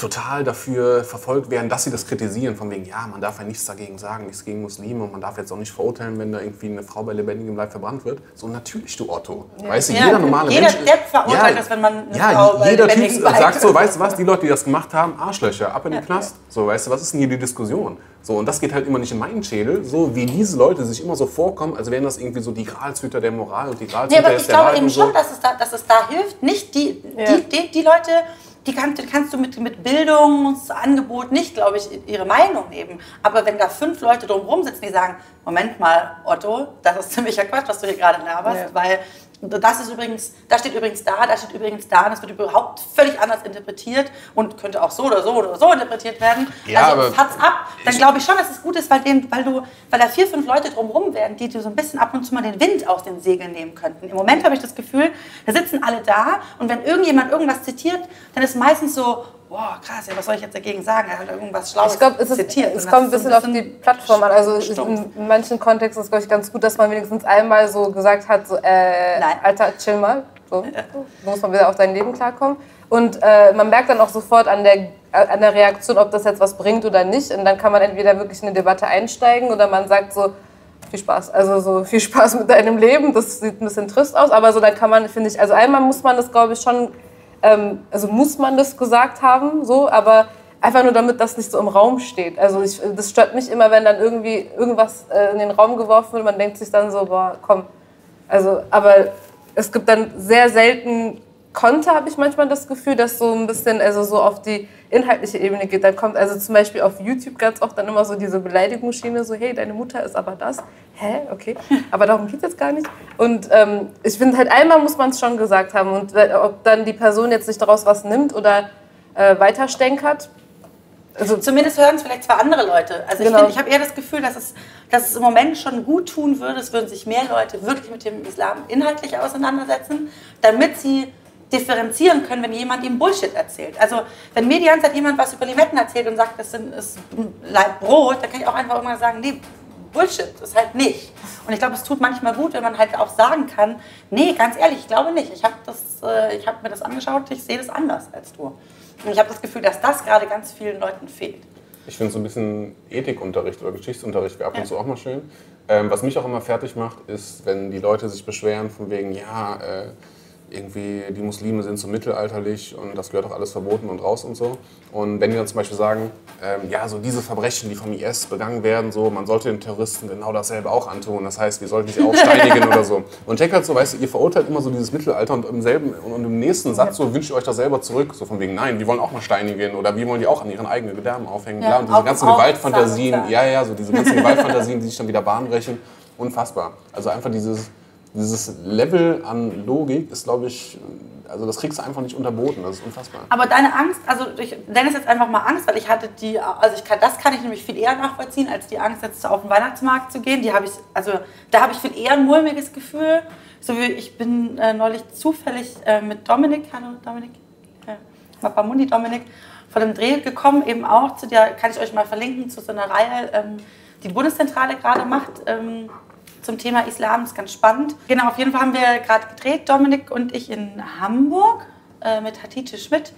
total dafür verfolgt werden, dass sie das kritisieren, von wegen, ja, man darf ja nichts dagegen sagen, nichts gegen Muslime und man darf jetzt auch nicht verurteilen, wenn da irgendwie eine Frau bei lebendigem Leib verbrannt wird. So natürlich, du Otto. Ja. Weißt du, ja, jeder normale jeder Mensch... Jeder verurteilt ja, das, wenn man eine ja, Frau bei jeder Typ lebendigem Leib sagt so, weißt du was, die Leute, die das gemacht haben, Arschlöcher, ab in den Knast. So, weißt du, was ist denn hier die Diskussion? So, und das geht halt immer nicht in meinen Schädel, so wie diese Leute sich immer so vorkommen, als wären das irgendwie so die Gralshüter der Moral und die Gralshüter ja, aber ich glaube eben so. schon, dass es, da, dass es da hilft. Nicht die, die, die, die Leute die, kann, die kannst du mit, mit Bildungsangebot nicht, glaube ich, ihre Meinung nehmen. Aber wenn da fünf Leute drumherum sitzen, die sagen, Moment mal, Otto, das ist ziemlicher Quatsch, was du hier gerade laberst, ja. weil das ist übrigens, das steht übrigens da, das steht übrigens da, und das wird überhaupt völlig anders interpretiert und könnte auch so oder so oder so interpretiert werden. Ja, also fat's ab. Dann glaube ich schon, dass es gut ist, weil, dem, weil, du, weil da vier, fünf Leute drumherum werden, die dir so ein bisschen ab und zu mal den Wind aus den Segeln nehmen könnten. Im Moment habe ich das Gefühl, da sitzen alle da und wenn irgendjemand irgendwas zitiert, dann ist meistens so, boah, krass, ja, was soll ich jetzt dagegen sagen? Er hat irgendwas Schlaues ich glaub, es zitiert. Es kommt ein bisschen, auf die Plattform an. Also in, in, manchen Kontexten ist es, glaube ich, ganz gut, dass man wenigstens einmal so gesagt hat, so, äh, Nein. Alter, chill mal. So, ja. so muss man wieder auf dein Leben klarkommen. Und äh, man merkt dann auch sofort an der, an der Reaktion, ob das jetzt was bringt oder nicht. Und dann kann man entweder wirklich in eine Debatte einsteigen oder man sagt so, viel Spaß. Also so viel Spaß mit deinem Leben. Das sieht ein bisschen trist aus, aber so dann kann man, finde ich, also einmal muss man das, glaube ich, schon ähm, also muss man das gesagt haben, so, aber einfach nur damit das nicht so im Raum steht. Also ich, das stört mich immer, wenn dann irgendwie irgendwas äh, in den Raum geworfen wird. Man denkt sich dann so, boah, komm. Also, aber es gibt dann sehr selten Konter, habe ich manchmal das Gefühl, dass so ein bisschen also so auf die inhaltliche Ebene geht. Dann kommt also zum Beispiel auf YouTube ganz oft dann immer so diese Beleidigungsschiene, so hey, deine Mutter ist aber das. Hä? Okay. Aber darum geht es jetzt gar nicht. Und ähm, ich finde halt einmal muss man es schon gesagt haben. Und ob dann die Person jetzt nicht daraus was nimmt oder äh, weiterstänkert, also Zumindest hören es vielleicht zwei andere Leute. Also genau. ich, ich habe eher das Gefühl, dass es, dass es im Moment schon gut tun würde, es würden sich mehr Leute wirklich mit dem Islam inhaltlich auseinandersetzen, damit sie differenzieren können, wenn jemand ihm Bullshit erzählt. Also wenn mir die ganze Zeit jemand was über Limetten erzählt und sagt, das ist ein Leib Brot, dann kann ich auch einfach immer sagen, nee, Bullshit, ist halt nicht. Und ich glaube, es tut manchmal gut, wenn man halt auch sagen kann, nee, ganz ehrlich, ich glaube nicht. Ich habe äh, hab mir das angeschaut, ich sehe das anders als du. Und ich habe das Gefühl, dass das gerade ganz vielen Leuten fehlt. Ich finde so ein bisschen Ethikunterricht oder Geschichtsunterricht wäre ab und zu auch mal schön. Ähm, was mich auch immer fertig macht, ist, wenn die Leute sich beschweren von wegen, ja, äh, irgendwie die Muslime sind so mittelalterlich und das gehört auch alles verboten und raus und so. Und wenn die dann zum Beispiel sagen, ähm, ja, so diese Verbrechen, die vom IS begangen werden, so, man sollte den Terroristen genau dasselbe auch antun. Das heißt, wir sollten sie auch steinigen oder so. Und Jack halt so, weißt du, ihr verurteilt immer so dieses Mittelalter und im selben und im nächsten Satz so wünscht ihr euch das selber zurück. So von wegen, nein, die wollen auch mal steinigen oder wir wollen die auch an ihren eigenen Gedärmen aufhängen. Ja, und diese ganzen Gewaltfantasien, ja, ja, so diese ganzen Gewaltfantasien, die sich dann wieder Bahn brechen. Unfassbar. Also einfach dieses dieses Level an Logik ist, glaube ich, also das kriegst du einfach nicht unterboten. Das ist unfassbar. Aber deine Angst, also ich nenne es jetzt einfach mal Angst, weil ich hatte die, also ich kann, das kann ich nämlich viel eher nachvollziehen, als die Angst jetzt auf den Weihnachtsmarkt zu gehen. Die habe ich, also da habe ich viel eher ein mulmiges Gefühl. So wie ich bin äh, neulich zufällig äh, mit Dominik, hallo Dominik, äh, Mapamundi Dominik, von dem Dreh gekommen, eben auch zu der, kann ich euch mal verlinken, zu so einer Reihe, ähm, die Bundeszentrale gerade macht. Ähm, zum Thema Islam. Das ist ganz spannend. Genau, auf jeden Fall haben wir gerade gedreht, Dominik und ich in Hamburg äh, mit Hatice Schmidt.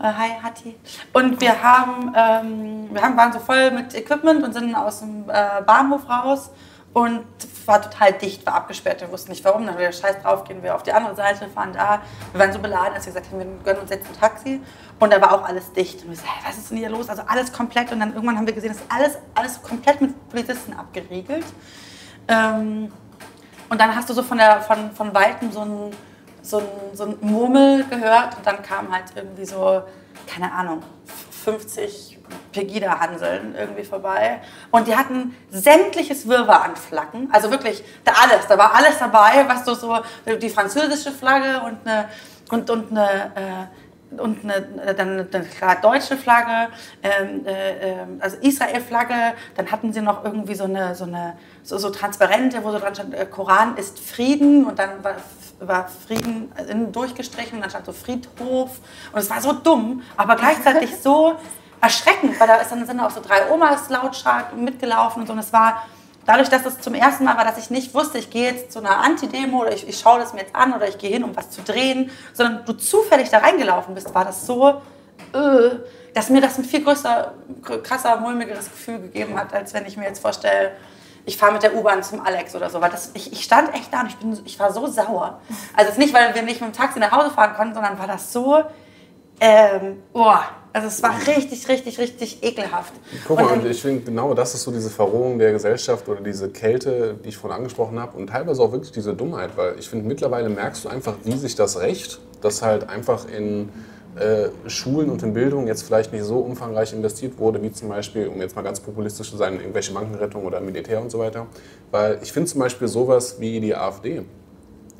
Äh, hi Hati. Und wir haben, ähm, wir haben, waren so voll mit Equipment und sind aus dem äh, Bahnhof raus und war total dicht, war abgesperrt. Wir wussten nicht warum. Dann haben wir scheiß drauf, gehen wir auf die andere Seite, fahren da. Wir waren so beladen, dass wir gesagt haben, wir gönnen uns jetzt ein Taxi. Und da war auch alles dicht. Und wir so, hey, was ist denn hier los? Also alles komplett. Und dann irgendwann haben wir gesehen, dass alles, alles komplett mit Polizisten abgeriegelt. Ähm, und dann hast du so von, der, von, von Weitem so ein, so, ein, so ein Murmel gehört und dann kam halt irgendwie so, keine Ahnung, 50 Pegida-Hanseln irgendwie vorbei. Und die hatten sämtliches Wirrwarr an Flaggen. Also wirklich, da alles, da war alles dabei, was du so, die französische Flagge und eine, und, und eine, äh, und eine, dann eine klar deutsche Flagge, ähm, äh, ähm, also Israel-Flagge. Dann hatten sie noch irgendwie so eine, so eine so, so Transparente, wo so dran stand, äh, Koran ist Frieden und dann war, war Frieden innen durchgestrichen und dann stand so Friedhof. Und es war so dumm, aber gleichzeitig so erschreckend, weil da ist dann sind auch so drei Omas lautstark mitgelaufen und so. Und es war dadurch, dass es zum ersten Mal war, dass ich nicht wusste, ich gehe jetzt zu einer Anti-Demo oder ich, ich schaue das mir jetzt an oder ich gehe hin, um was zu drehen, sondern du zufällig da reingelaufen bist, war das so, äh, dass mir das ein viel größer, krasser, mulmigeres Gefühl gegeben hat, als wenn ich mir jetzt vorstelle, ich fahre mit der U-Bahn zum Alex oder so. Weil das, ich, ich stand echt da und ich, bin, ich war so sauer. Also nicht, weil wir nicht mit dem Taxi nach Hause fahren konnten, sondern war das so, ähm, boah, also es war richtig, richtig, richtig ekelhaft. Guck mal, und, ich finde genau das ist so diese Verrohung der Gesellschaft oder diese Kälte, die ich vorhin angesprochen habe und teilweise auch wirklich diese Dummheit, weil ich finde mittlerweile merkst du einfach, wie sich das Recht, das halt einfach in äh, Schulen und in Bildung jetzt vielleicht nicht so umfangreich investiert wurde, wie zum Beispiel, um jetzt mal ganz populistisch zu sein, irgendwelche Bankenrettung oder Militär und so weiter. Weil ich finde zum Beispiel sowas wie die AfD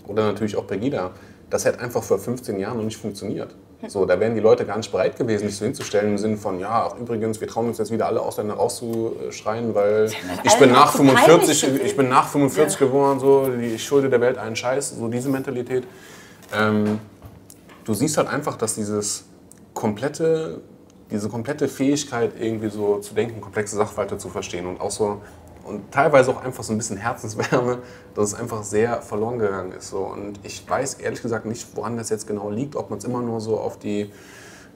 oder natürlich auch Pegida, das hätte einfach vor 15 Jahren noch nicht funktioniert. So, da wären die Leute gar nicht bereit gewesen, sich so hinzustellen im Sinne von, ja, ach, übrigens, wir trauen uns jetzt wieder alle Ausländer rauszuschreien, weil ich bin, nach 45, ich bin nach 45 ja. geworden, so, ich schulde der Welt einen Scheiß, so diese Mentalität. Ähm, du siehst halt einfach, dass dieses komplette, diese komplette Fähigkeit, irgendwie so zu denken, komplexe Sachverhalte zu verstehen und auch so und teilweise auch einfach so ein bisschen Herzenswärme, dass es einfach sehr verloren gegangen ist. So. Und ich weiß ehrlich gesagt nicht, woran das jetzt genau liegt, ob man es immer nur so auf die,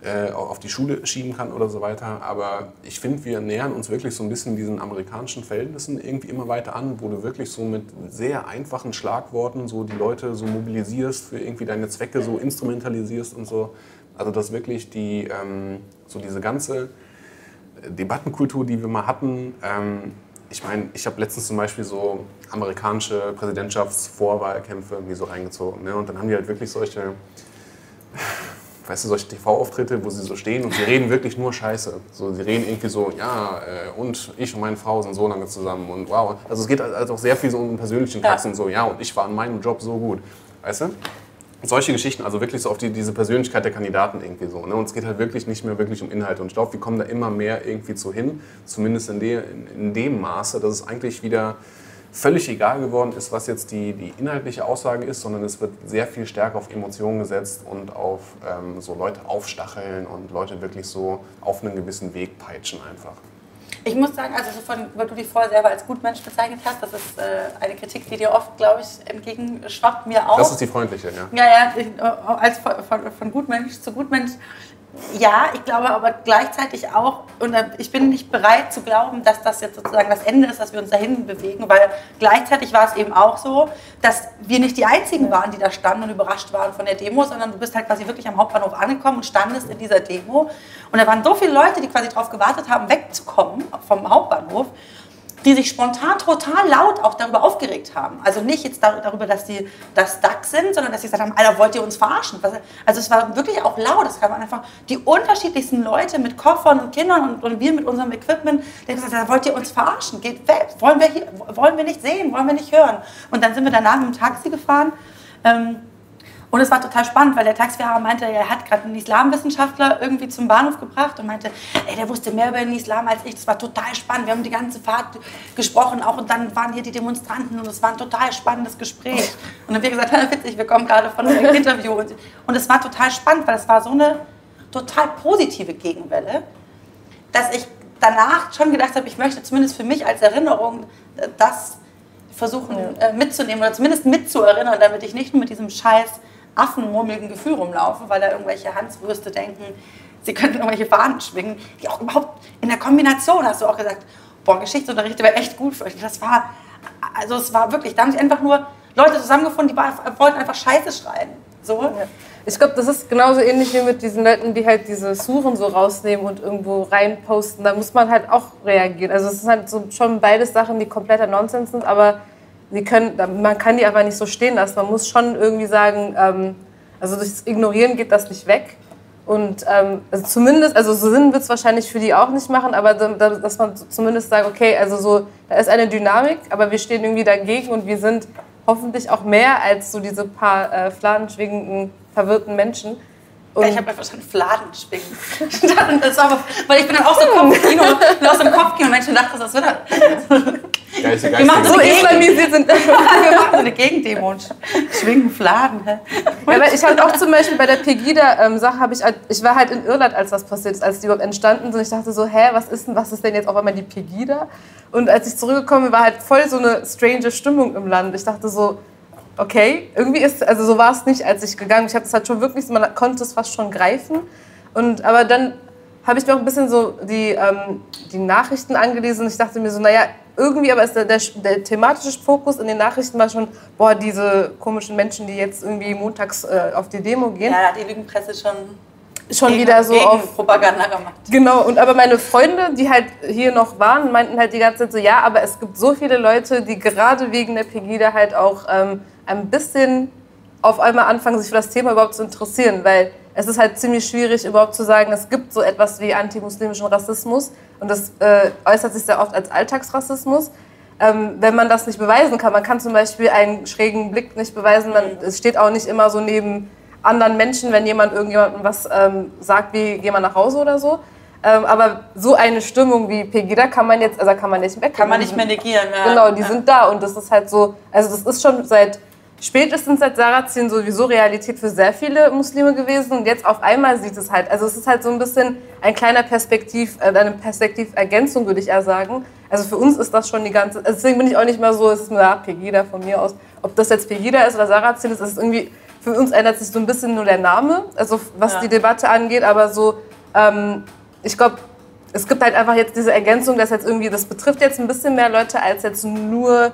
äh, auf die Schule schieben kann oder so weiter. Aber ich finde, wir nähern uns wirklich so ein bisschen diesen amerikanischen Verhältnissen irgendwie immer weiter an, wo du wirklich so mit sehr einfachen Schlagworten so die Leute so mobilisierst, für irgendwie deine Zwecke so instrumentalisierst und so. Also dass wirklich die, ähm, so diese ganze Debattenkultur, die wir mal hatten, ähm, ich meine, ich habe letztens zum Beispiel so amerikanische Präsidentschaftsvorwahlkämpfe irgendwie so reingezogen. Ne? Und dann haben die halt wirklich solche, weißt du, solche TV-Auftritte, wo sie so stehen und sie reden wirklich nur Scheiße. So, sie reden irgendwie so, ja, äh, und ich und meine Frau sind so lange zusammen und wow. Also es geht halt auch sehr viel so um den persönlichen Katzen, ja. und so, ja, und ich war in meinem Job so gut. Weißt du? Solche Geschichten, also wirklich so auf die, diese Persönlichkeit der Kandidaten irgendwie so. Ne? Und es geht halt wirklich nicht mehr wirklich um Inhalte. Und ich glaube, wir kommen da immer mehr irgendwie zu hin, zumindest in, de, in, in dem Maße, dass es eigentlich wieder völlig egal geworden ist, was jetzt die, die inhaltliche Aussage ist, sondern es wird sehr viel stärker auf Emotionen gesetzt und auf ähm, so Leute aufstacheln und Leute wirklich so auf einen gewissen Weg peitschen einfach. Ich muss sagen, also von, weil du dich vorher selber als Gutmensch bezeichnet hast, das ist äh, eine Kritik, die dir oft, glaube ich, entgegenschwappt, mir auch. Das ist die freundliche, ja. Ja, ja, ich, äh, als von, von, von Gutmensch zu Gutmensch ja, ich glaube aber gleichzeitig auch, und ich bin nicht bereit zu glauben, dass das jetzt sozusagen das Ende ist, dass wir uns dahin bewegen, weil gleichzeitig war es eben auch so, dass wir nicht die Einzigen waren, die da standen und überrascht waren von der Demo, sondern du bist halt quasi wirklich am Hauptbahnhof angekommen und standest in dieser Demo. Und da waren so viele Leute, die quasi darauf gewartet haben, wegzukommen vom Hauptbahnhof die sich spontan total laut auch darüber aufgeregt haben. Also nicht jetzt darüber, dass die das DAX sind, sondern dass sie gesagt haben, Alter, wollt ihr uns verarschen? Also es war wirklich auch laut. Es kamen einfach die unterschiedlichsten Leute mit Koffern und Kindern und, und wir mit unserem Equipment, die gesagt haben, wollt ihr uns verarschen? Geht weg, wollen wir, hier, wollen wir nicht sehen, wollen wir nicht hören. Und dann sind wir danach mit dem Taxi gefahren. Ähm, und es war total spannend, weil der Taxifahrer meinte, er hat gerade einen Islamwissenschaftler irgendwie zum Bahnhof gebracht und meinte, ey, der wusste mehr über den Islam als ich. Das war total spannend. Wir haben die ganze Fahrt gesprochen auch und dann waren hier die Demonstranten und es war ein total spannendes Gespräch. Und dann haben wir gesagt, witzig, wir kommen gerade von einem Interview. Und, und es war total spannend, weil es war so eine total positive Gegenwelle, dass ich danach schon gedacht habe, ich möchte zumindest für mich als Erinnerung das versuchen äh, mitzunehmen oder zumindest mitzuerinnern, damit ich nicht nur mit diesem Scheiß affenmurmeligen Gefühl rumlaufen, weil da irgendwelche Hanswürste denken, sie könnten irgendwelche Fahnen schwingen, die auch überhaupt in der Kombination, hast du auch gesagt, boah, Geschichtsunterricht wäre echt gut für euch. Das war, also es war wirklich, da haben sich einfach nur Leute zusammengefunden, die wollten einfach Scheiße schreien. So. Ja. Ich glaube, das ist genauso ähnlich wie mit diesen Leuten, die halt diese Suchen so rausnehmen und irgendwo reinposten. Da muss man halt auch reagieren. Also es sind halt so schon beides Sachen, die kompletter Nonsens sind, aber sie können, man kann die aber nicht so stehen lassen. Man muss schon irgendwie sagen, ähm, also durchs Ignorieren geht das nicht weg. Und ähm, also zumindest, also so Sinn wird es wahrscheinlich für die auch nicht machen, aber dass man zumindest sagt, okay, also so, da ist eine Dynamik, aber wir stehen irgendwie dagegen und wir sind hoffentlich auch mehr als so diese paar äh, fladenschwingenden, verwirrten Menschen. Und ich habe einfach verstanden, Fladen schwingen. das war, weil ich bin dann auch so Kopfkino, aus dem Kopfkino. Menschen dachten, das wird halt. Geiste, Geiste, wir machen so islamisiert sind. wir machen so eine Gegendemo und schwingen Fladen. Ja, weil ich halt auch zum Beispiel bei der Pegida-Sache ähm, habe ich, halt, ich war halt in Irland, als das passiert ist, als die überhaupt entstanden sind. Ich dachte so, hä, was ist denn, was ist denn jetzt auf einmal die Pegida? Und als ich zurückgekommen bin, war halt voll so eine strange Stimmung im Land. Ich dachte so, okay, irgendwie ist, also so war es nicht, als ich gegangen bin. Ich habe es halt schon wirklich, man konnte es fast schon greifen. Und, aber dann habe ich mir auch ein bisschen so die, ähm, die Nachrichten angelesen. Ich dachte mir so, naja, irgendwie aber ist der, der, der, thematische Fokus in den Nachrichten war schon, boah, diese komischen Menschen, die jetzt irgendwie montags äh, auf die Demo gehen. Ja, da hat die Lügenpresse schon schon gegen, wieder so auf Propaganda gemacht. Genau, und aber meine Freunde, die halt hier noch waren, meinten halt die ganze Zeit so, ja, aber es gibt so viele Leute, die gerade wegen der Pegida halt auch ähm, ein bisschen auf einmal anfangen, sich für das Thema überhaupt zu interessieren, weil es ist halt ziemlich schwierig überhaupt zu sagen, es gibt so etwas wie antimuslimischen Rassismus und das äh, äußert sich sehr oft als Alltagsrassismus. Ähm, wenn man das nicht beweisen kann, man kann zum Beispiel einen schrägen Blick nicht beweisen, man, es steht auch nicht immer so neben anderen Menschen, wenn jemand irgendjemandem was ähm, sagt, wie geh mal nach Hause oder so. Ähm, aber so eine Stimmung wie Pegida kann man jetzt, also kann man nicht weg. Kann man nicht mehr negieren. Ja. Genau, die ja. sind da und das ist halt so, also das ist schon seit spätestens seit Sarazin sowieso Realität für sehr viele Muslime gewesen und jetzt auf einmal sieht es halt, also es ist halt so ein bisschen ein kleiner Perspektiv, äh, eine Perspektivergänzung würde ich eher sagen. Also für uns ist das schon die ganze, also deswegen bin ich auch nicht mehr so, es ist nur ja, Pegida von mir aus, ob das jetzt Pegida ist oder Sarazin ist, ist irgendwie für uns ändert sich so ein bisschen nur der Name, also was ja. die Debatte angeht, aber so, ähm, ich glaube, es gibt halt einfach jetzt diese Ergänzung, dass jetzt irgendwie, das betrifft jetzt ein bisschen mehr Leute als jetzt nur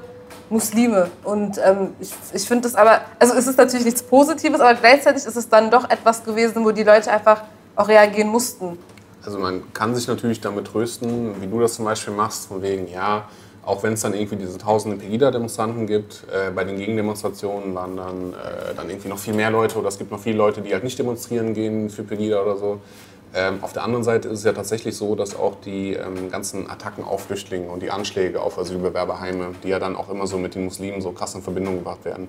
Muslime. Und ähm, ich, ich finde das aber, also es ist natürlich nichts Positives, aber gleichzeitig ist es dann doch etwas gewesen, wo die Leute einfach auch reagieren mussten. Also man kann sich natürlich damit trösten, wie du das zum Beispiel machst, von wegen, ja, auch wenn es dann irgendwie diese tausenden Pegida-Demonstranten gibt, äh, bei den Gegendemonstrationen waren dann, äh, dann irgendwie noch viel mehr Leute oder es gibt noch viele Leute, die halt nicht demonstrieren gehen für Pegida oder so. Ähm, auf der anderen Seite ist es ja tatsächlich so, dass auch die ähm, ganzen Attacken auf Flüchtlinge und die Anschläge auf Asylbewerberheime, die ja dann auch immer so mit den Muslimen so krass in Verbindung gebracht werden,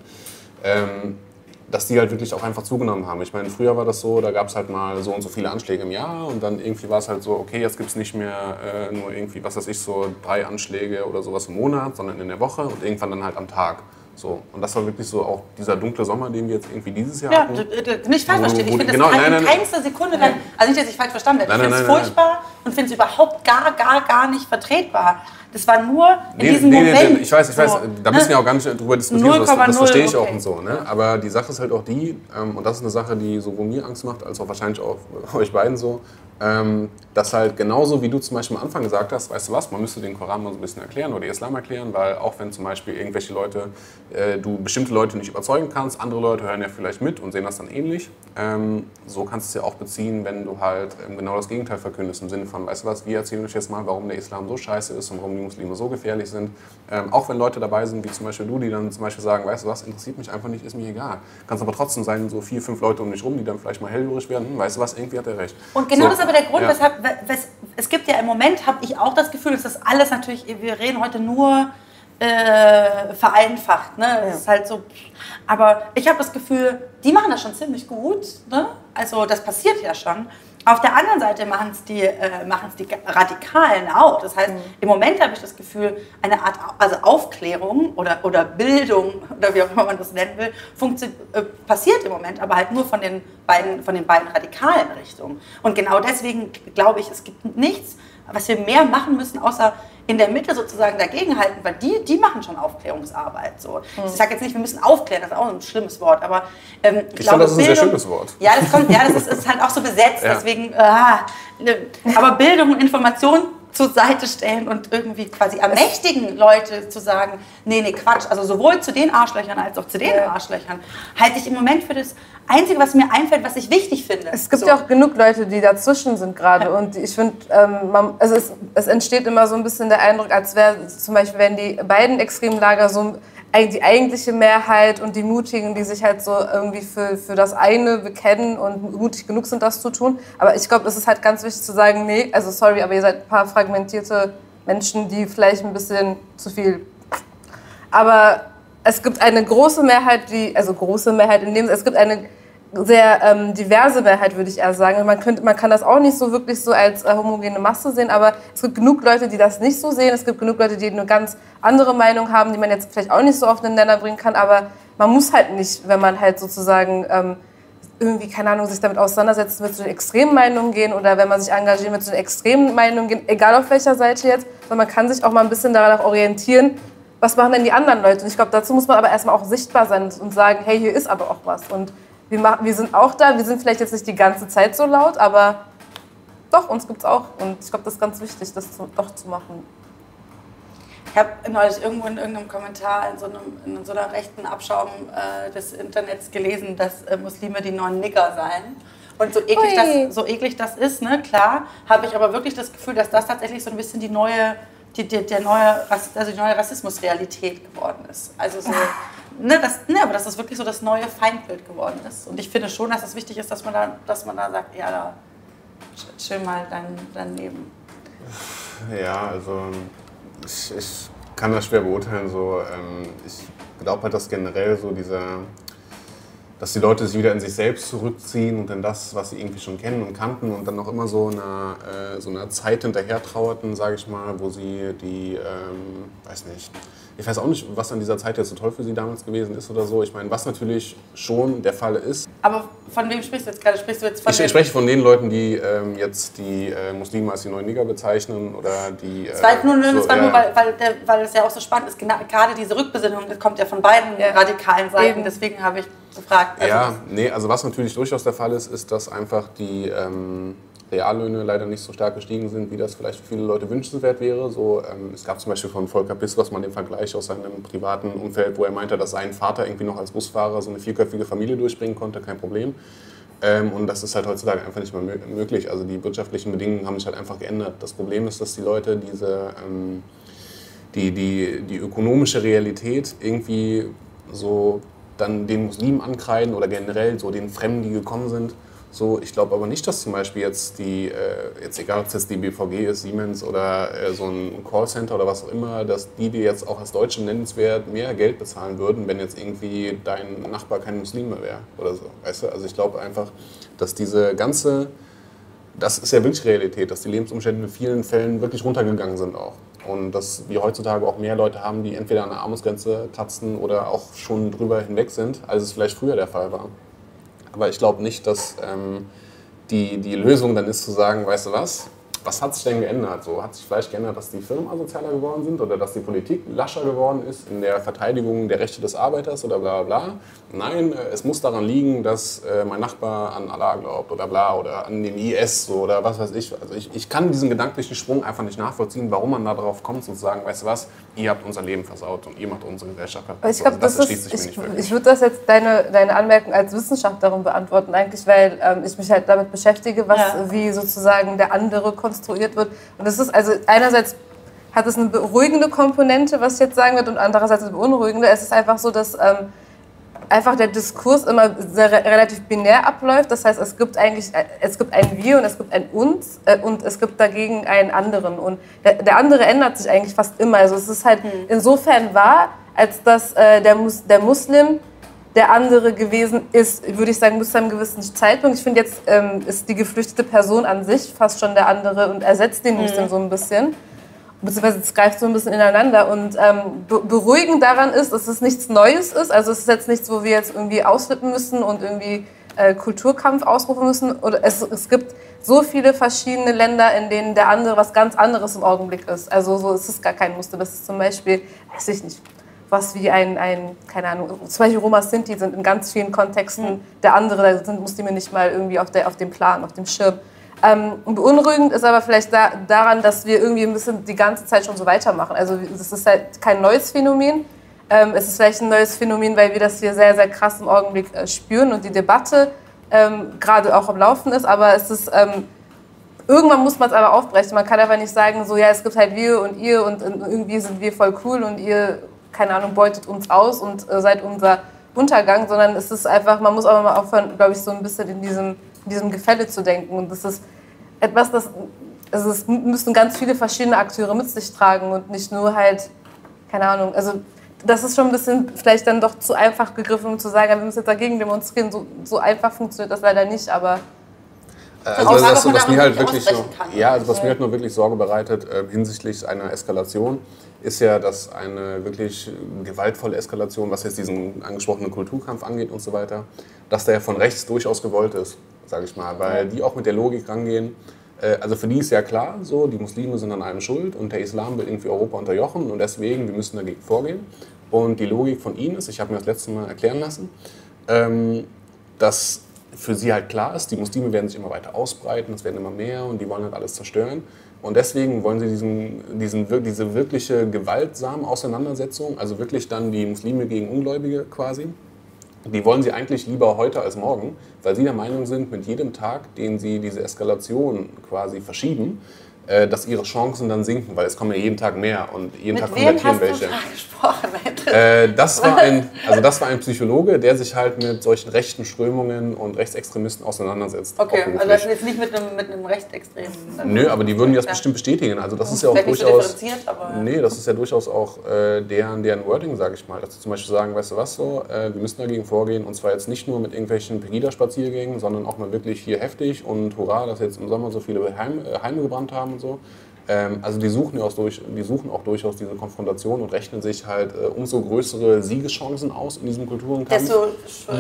ähm, dass die halt wirklich auch einfach zugenommen haben. Ich meine, früher war das so, da gab es halt mal so und so viele Anschläge im Jahr und dann irgendwie war es halt so, okay, jetzt gibt es nicht mehr äh, nur irgendwie, was weiß ich, so drei Anschläge oder sowas im Monat, sondern in der Woche und irgendwann dann halt am Tag. So. Und das war wirklich so auch dieser dunkle Sommer, den wir jetzt irgendwie dieses Jahr ja, hatten. Nicht falsch verstehen. Ich finde genau, das nein, in keinster Sekunde dann, also nicht, dass ich falsch verstanden werde. Ich finde es furchtbar und finde es überhaupt gar, gar, gar nicht vertretbar. Das war nur in nee, diesem nee, Moment. Nee, ich weiß, ich weiß, so, da müssen wir auch gar nicht drüber diskutieren, das, das verstehe ich okay. auch und so. Ne? Aber die Sache ist halt auch die, ähm, und das ist eine Sache, die sowohl mir Angst macht, als auch wahrscheinlich auch euch beiden so, ähm, dass halt genauso wie du zum Beispiel am Anfang gesagt hast, weißt du was, man müsste den Koran mal so ein bisschen erklären oder Islam erklären, weil auch wenn zum Beispiel irgendwelche Leute, äh, du bestimmte Leute nicht überzeugen kannst, andere Leute hören ja vielleicht mit und sehen das dann ähnlich. Ähm, so kannst du es ja auch beziehen, wenn du halt ähm, genau das Gegenteil verkündest, im Sinne von, weißt du was, wir erzählen euch jetzt mal, warum der Islam so scheiße ist und warum die Muslime so gefährlich sind. Ähm, auch wenn Leute dabei sind, wie zum Beispiel du, die dann zum Beispiel sagen, weißt du was, interessiert mich einfach nicht, ist mir egal. Kann es aber trotzdem sein, so vier, fünf Leute um dich rum, die dann vielleicht mal hellhörig werden, hm, weißt du was, irgendwie hat er recht. Und genau so, das aber der Grund, ja. weshalb es gibt ja im Moment, habe ich auch das Gefühl, dass das alles natürlich, wir reden heute nur äh, vereinfacht. Ne? Das ist halt so. Aber ich habe das Gefühl, die machen das schon ziemlich gut. Ne? Also das passiert ja schon. Auf der anderen Seite machen es die, äh, die Radikalen auch. Das heißt, mhm. im Moment habe ich das Gefühl, eine Art also Aufklärung oder, oder Bildung oder wie auch immer man das nennen will, äh, passiert im Moment, aber halt nur von den, beiden, von den beiden radikalen Richtungen. Und genau deswegen glaube ich, es gibt nichts, was wir mehr machen müssen, außer in der Mitte sozusagen dagegenhalten, weil die, die machen schon Aufklärungsarbeit. So. Mhm. Ich sage jetzt nicht, wir müssen aufklären, das ist auch ein schlimmes Wort, aber ähm, ich, ich glaube, das ist ein sehr schönes Wort. Ja, das, kommt, ja, das ist, ist halt auch so besetzt, ja. deswegen, äh, aber Bildung und Information zur Seite stellen und irgendwie quasi ermächtigen Leute zu sagen, nee, nee, Quatsch. Also sowohl zu den Arschlöchern als auch zu den ja. Arschlöchern halte ich im Moment für das Einzige, was mir einfällt, was ich wichtig finde. Es gibt so. ja auch genug Leute, die dazwischen sind gerade. Ja. Und ich finde, ähm, also es, es, entsteht immer so ein bisschen der Eindruck, als wäre zum Beispiel, wenn die beiden Extremlager so die eigentliche Mehrheit und die Mutigen, die sich halt so irgendwie für, für das eine bekennen und mutig genug sind, das zu tun. Aber ich glaube, es ist halt ganz wichtig zu sagen, nee, also sorry, aber ihr seid ein paar fragmentierte Menschen, die vielleicht ein bisschen zu viel. Aber es gibt eine große Mehrheit, die, also große Mehrheit in dem, es gibt eine sehr ähm, diverse Mehrheit, würde ich eher sagen. Man, könnte, man kann das auch nicht so wirklich so als äh, homogene Masse sehen, aber es gibt genug Leute, die das nicht so sehen. Es gibt genug Leute, die eine ganz andere Meinung haben, die man jetzt vielleicht auch nicht so auf den Nenner bringen kann. Aber man muss halt nicht, wenn man halt sozusagen ähm, irgendwie, keine Ahnung, sich damit auseinandersetzt, mit so den extremen Meinungen gehen oder wenn man sich engagiert mit so den extremen Meinungen gehen, egal auf welcher Seite jetzt, sondern man kann sich auch mal ein bisschen daran orientieren, was machen denn die anderen Leute. Und ich glaube, dazu muss man aber erstmal auch sichtbar sein und sagen, hey, hier ist aber auch was. Und wir, machen, wir sind auch da, wir sind vielleicht jetzt nicht die ganze Zeit so laut, aber doch, uns gibt es auch. Und ich glaube, das ist ganz wichtig, das zu, doch zu machen. Ich habe neulich irgendwo in irgendeinem Kommentar in so, einem, in so einer rechten Abschaum äh, des Internets gelesen, dass äh, Muslime die neuen Nigger seien. Und so eklig, das, so eklig das ist, ne, klar, habe ich aber wirklich das Gefühl, dass das tatsächlich so ein bisschen die neue, die, die, der neue, also die neue Rassismusrealität geworden ist. Also so, ne, das, ne, aber dass das wirklich so das neue Feindbild geworden ist. Und ich finde schon, dass es wichtig ist, dass man da, dass man da sagt, ja, da chill mal dein, dein Leben. Ja, also ich, ich kann das schwer beurteilen. So, ähm, ich glaube halt, dass generell so dieser, dass die Leute sich wieder in sich selbst zurückziehen und in das, was sie irgendwie schon kennen und kannten und dann noch immer so einer, äh, so einer Zeit hinterher trauerten, sage ich mal, wo sie die, ähm, weiß nicht, ich weiß auch nicht, was an dieser Zeit jetzt so toll für sie damals gewesen ist oder so. Ich meine, was natürlich schon der Fall ist. Aber von wem sprichst du jetzt gerade? Sprichst du jetzt von ich, ich spreche von den Leuten, die ähm, jetzt die äh, Muslime als die neuen Nigger bezeichnen oder die. Äh, war nur, so, war ja. nur weil, weil, der, weil es ja auch so spannend ist. Genau, gerade diese Rückbesinnung, das kommt ja von beiden ja. radikalen Seiten. Eben. Deswegen habe ich gefragt. Also ja, nee, also was natürlich durchaus der Fall ist, ist, dass einfach die. Ähm, Reallöhne leider nicht so stark gestiegen sind, wie das vielleicht für viele Leute wünschenswert wäre. So, ähm, es gab zum Beispiel von Volker Piss, mal den Vergleich aus seinem privaten Umfeld, wo er meinte, dass sein Vater irgendwie noch als Busfahrer so eine vierköpfige Familie durchbringen konnte, kein Problem. Ähm, und das ist halt heutzutage einfach nicht mehr möglich. Also die wirtschaftlichen Bedingungen haben sich halt einfach geändert. Das Problem ist, dass die Leute diese, ähm, die, die, die ökonomische Realität irgendwie so dann den Muslimen ankreiden oder generell so den Fremden, die gekommen sind, so, ich glaube aber nicht, dass zum Beispiel jetzt die, äh, jetzt egal ob es jetzt die BVG ist, Siemens oder äh, so ein Callcenter oder was auch immer, dass die dir jetzt auch als Deutsche nennenswert mehr Geld bezahlen würden, wenn jetzt irgendwie dein Nachbar kein Muslim mehr wäre oder so. Weißt du? Also ich glaube einfach, dass diese ganze, das ist ja wirklich Realität, dass die Lebensumstände in vielen Fällen wirklich runtergegangen sind auch. Und dass wir heutzutage auch mehr Leute haben, die entweder an der Armutsgrenze kratzen oder auch schon drüber hinweg sind, als es vielleicht früher der Fall war. Aber ich glaube nicht, dass ähm, die, die Lösung dann ist zu sagen, weißt du was, was hat sich denn geändert? So, hat sich vielleicht geändert, dass die Firmen asozialer geworden sind oder dass die Politik lascher geworden ist in der Verteidigung der Rechte des Arbeiters oder bla bla? Nein, äh, es muss daran liegen, dass äh, mein Nachbar an Allah glaubt oder bla oder an den IS so, oder was weiß ich. Also ich, ich kann diesen gedanklichen Sprung einfach nicht nachvollziehen, warum man da drauf kommt und sagen, weißt du was, ihr habt unser Leben versaut und ihr macht unsere Gesellschaft kaputt. Ich glaube, also das, das ist, ich, ich würde das jetzt deine, deine Anmerkung als Wissenschaftlerin beantworten eigentlich, weil ähm, ich mich halt damit beschäftige, was ja. wie sozusagen der andere konstruiert wird. Und das ist also einerseits hat es eine beruhigende Komponente, was ich jetzt sagen wird, und andererseits eine beunruhigende. Es ist einfach so, dass ähm, einfach der Diskurs immer sehr, relativ binär abläuft. Das heißt, es gibt eigentlich es gibt ein Wir und es gibt ein Uns äh, und es gibt dagegen einen anderen. Und der, der, andere ändert sich eigentlich fast immer. Also es ist halt mhm. insofern wahr, als dass äh, der, Mus der Muslim der andere gewesen ist, würde ich sagen, bis zu einem gewissen Zeitpunkt. Ich finde, jetzt ähm, ist die geflüchtete Person an sich fast schon der andere und ersetzt den Muslim mhm. so ein bisschen. Beziehungsweise es greift so ein bisschen ineinander. Und ähm, beruhigend daran ist, dass es nichts Neues ist. Also es ist jetzt nichts, wo wir jetzt irgendwie ausflippen müssen und irgendwie äh, Kulturkampf ausrufen müssen. Oder es, es gibt so viele verschiedene Länder, in denen der andere was ganz anderes im Augenblick ist. Also so ist es gar kein Muster. Das ist zum Beispiel, weiß ich nicht, was wie ein, ein, keine Ahnung, zum Beispiel Roma Sinti sind in ganz vielen Kontexten mhm. der andere, da sind Muslime nicht mal irgendwie auf, der, auf dem Plan, auf dem Schirm. Ähm, beunruhigend ist aber vielleicht da, daran, dass wir irgendwie ein bisschen die ganze Zeit schon so weitermachen. Also das ist halt kein neues Phänomen. Ähm, es ist vielleicht ein neues Phänomen, weil wir das hier sehr, sehr krass im Augenblick äh, spüren und die Debatte ähm, gerade auch am Laufen ist. Aber es ist ähm, irgendwann muss man es aber aufbrechen. Man kann einfach nicht sagen, so ja, es gibt halt wir und ihr und, und irgendwie sind wir voll cool und ihr keine Ahnung, beutet uns aus und äh, seid unser Untergang, sondern es ist einfach, man muss auch mal aufhören, glaube ich, so ein bisschen in diesem, in diesem Gefälle zu denken. Und das ist etwas, das, also es müssen ganz viele verschiedene Akteure mit sich tragen und nicht nur halt, keine Ahnung, also das ist schon ein bisschen vielleicht dann doch zu einfach gegriffen, um zu sagen, wir müssen jetzt dagegen demonstrieren. So, so einfach funktioniert das leider nicht, aber also das, das, was mir halt wirklich so, ja, also was mir halt nur wirklich Sorge bereitet äh, hinsichtlich einer Eskalation, ist ja, dass eine wirklich gewaltvolle Eskalation, was jetzt diesen angesprochenen Kulturkampf angeht und so weiter, dass der von rechts durchaus gewollt ist, sage ich mal, weil die auch mit der Logik rangehen. Äh, also für die ist ja klar, so die Muslime sind an allem schuld und der Islam will irgendwie Europa unterjochen und deswegen wir müssen dagegen vorgehen. Und die Logik von ihnen ist, ich habe mir das letzte Mal erklären lassen, ähm, dass für sie halt klar ist, die Muslime werden sich immer weiter ausbreiten, es werden immer mehr und die wollen halt alles zerstören. Und deswegen wollen sie diesen, diesen, diese wirkliche gewaltsame Auseinandersetzung, also wirklich dann die Muslime gegen Ungläubige quasi, die wollen sie eigentlich lieber heute als morgen, weil sie der Meinung sind, mit jedem Tag, den sie diese Eskalation quasi verschieben, dass ihre Chancen dann sinken, weil es kommen ja jeden Tag mehr und jeden Mit Tag konvertieren welche. Äh, das, war ein, also das war ein Psychologe, der sich halt mit solchen rechten Strömungen und Rechtsextremisten auseinandersetzt. Okay, also das ist jetzt nicht mit einem, mit einem Rechtsextremen. Nö, aber die würden das Ja. bestimmt bestätigen. Also das ist ja auch Vielleicht so durchaus. differenziert, aber- Nee, das ist ja durchaus auch äh, deren, deren Wording, sage ich mal. Dass sie zum Beispiel sagen, weißt du was so, äh, wir müssen dagegen vorgehen und zwar jetzt nicht nur mit irgendwelchen Pegida-Spaziergängen, sondern auch mal wirklich hier heftig und hurra, dass jetzt im Sommer so viele Heim, äh, Heime gebrannt haben und so. Ähm, also die suchen, ja auch durch, die suchen auch durchaus diese Konfrontation und rechnen sich halt äh, umso größere Siegeschancen aus in diesem Kulturenkampf.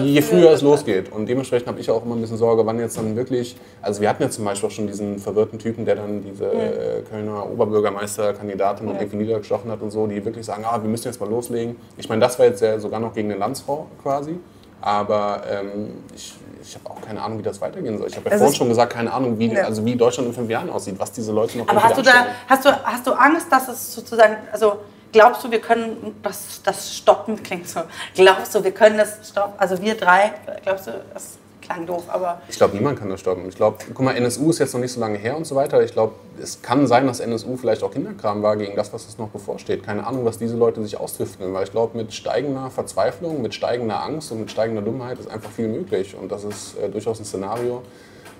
Je früher es losgeht. Und dementsprechend habe ich auch immer ein bisschen Sorge, wann jetzt dann wirklich. Also, wir hatten ja zum Beispiel auch schon diesen verwirrten Typen, der dann diese äh, Kölner Oberbürgermeisterkandidatin und irgendwie niedergestochen hat und so, die wirklich sagen: Ah, wir müssen jetzt mal loslegen. Ich meine, das war jetzt ja sogar noch gegen eine Landsfrau quasi. Aber ähm, ich, ich habe auch keine Ahnung, wie das weitergehen soll. Ich habe ja Also vorhin schon gesagt, keine Ahnung, wie, Ja. also wie Deutschland in fünf Jahren aussieht, was diese Leute noch Aber hast du da, hast du, hast du Angst, dass es sozusagen, also glaubst du, wir können das, das stoppen? Klingt so. Glaubst du, wir können das stoppen? Also wir drei, glaubst du, das klang doof, aber Ich glaube, niemand kann das stoppen. Ich glaube, guck mal, NSU ist jetzt noch nicht so lange her und so weiter. Ich glaube, es kann sein, dass NSU vielleicht auch Kinderkram war gegen das, was uns noch bevorsteht. Keine Ahnung, was diese Leute sich austüfteln, weil ich glaube, mit steigender Verzweiflung, mit steigender Angst und mit steigender Dummheit ist einfach viel möglich. Und das ist äh, durchaus ein Szenario,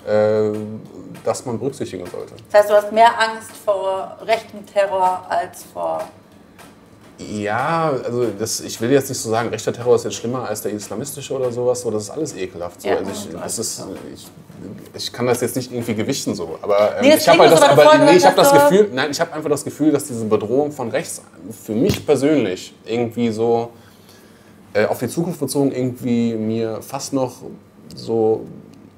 äh, das man berücksichtigen sollte. das heißt, du hast mehr Angst vor rechtem Terror als vor. Ja, also das, ich will jetzt nicht so sagen, rechter Terror ist jetzt schlimmer als der islamistische oder sowas. So, das ist alles ekelhaft. So. Ja, also ich, das ist, ich, ich kann das jetzt nicht irgendwie gewichten so. Aber ähm, Nee, ich habe halt das, aber, nee, ich habe das Gefühl, nein, ich habe einfach das Gefühl, dass diese Bedrohung von rechts für mich persönlich irgendwie so äh, auf die Zukunft bezogen irgendwie mir fast noch so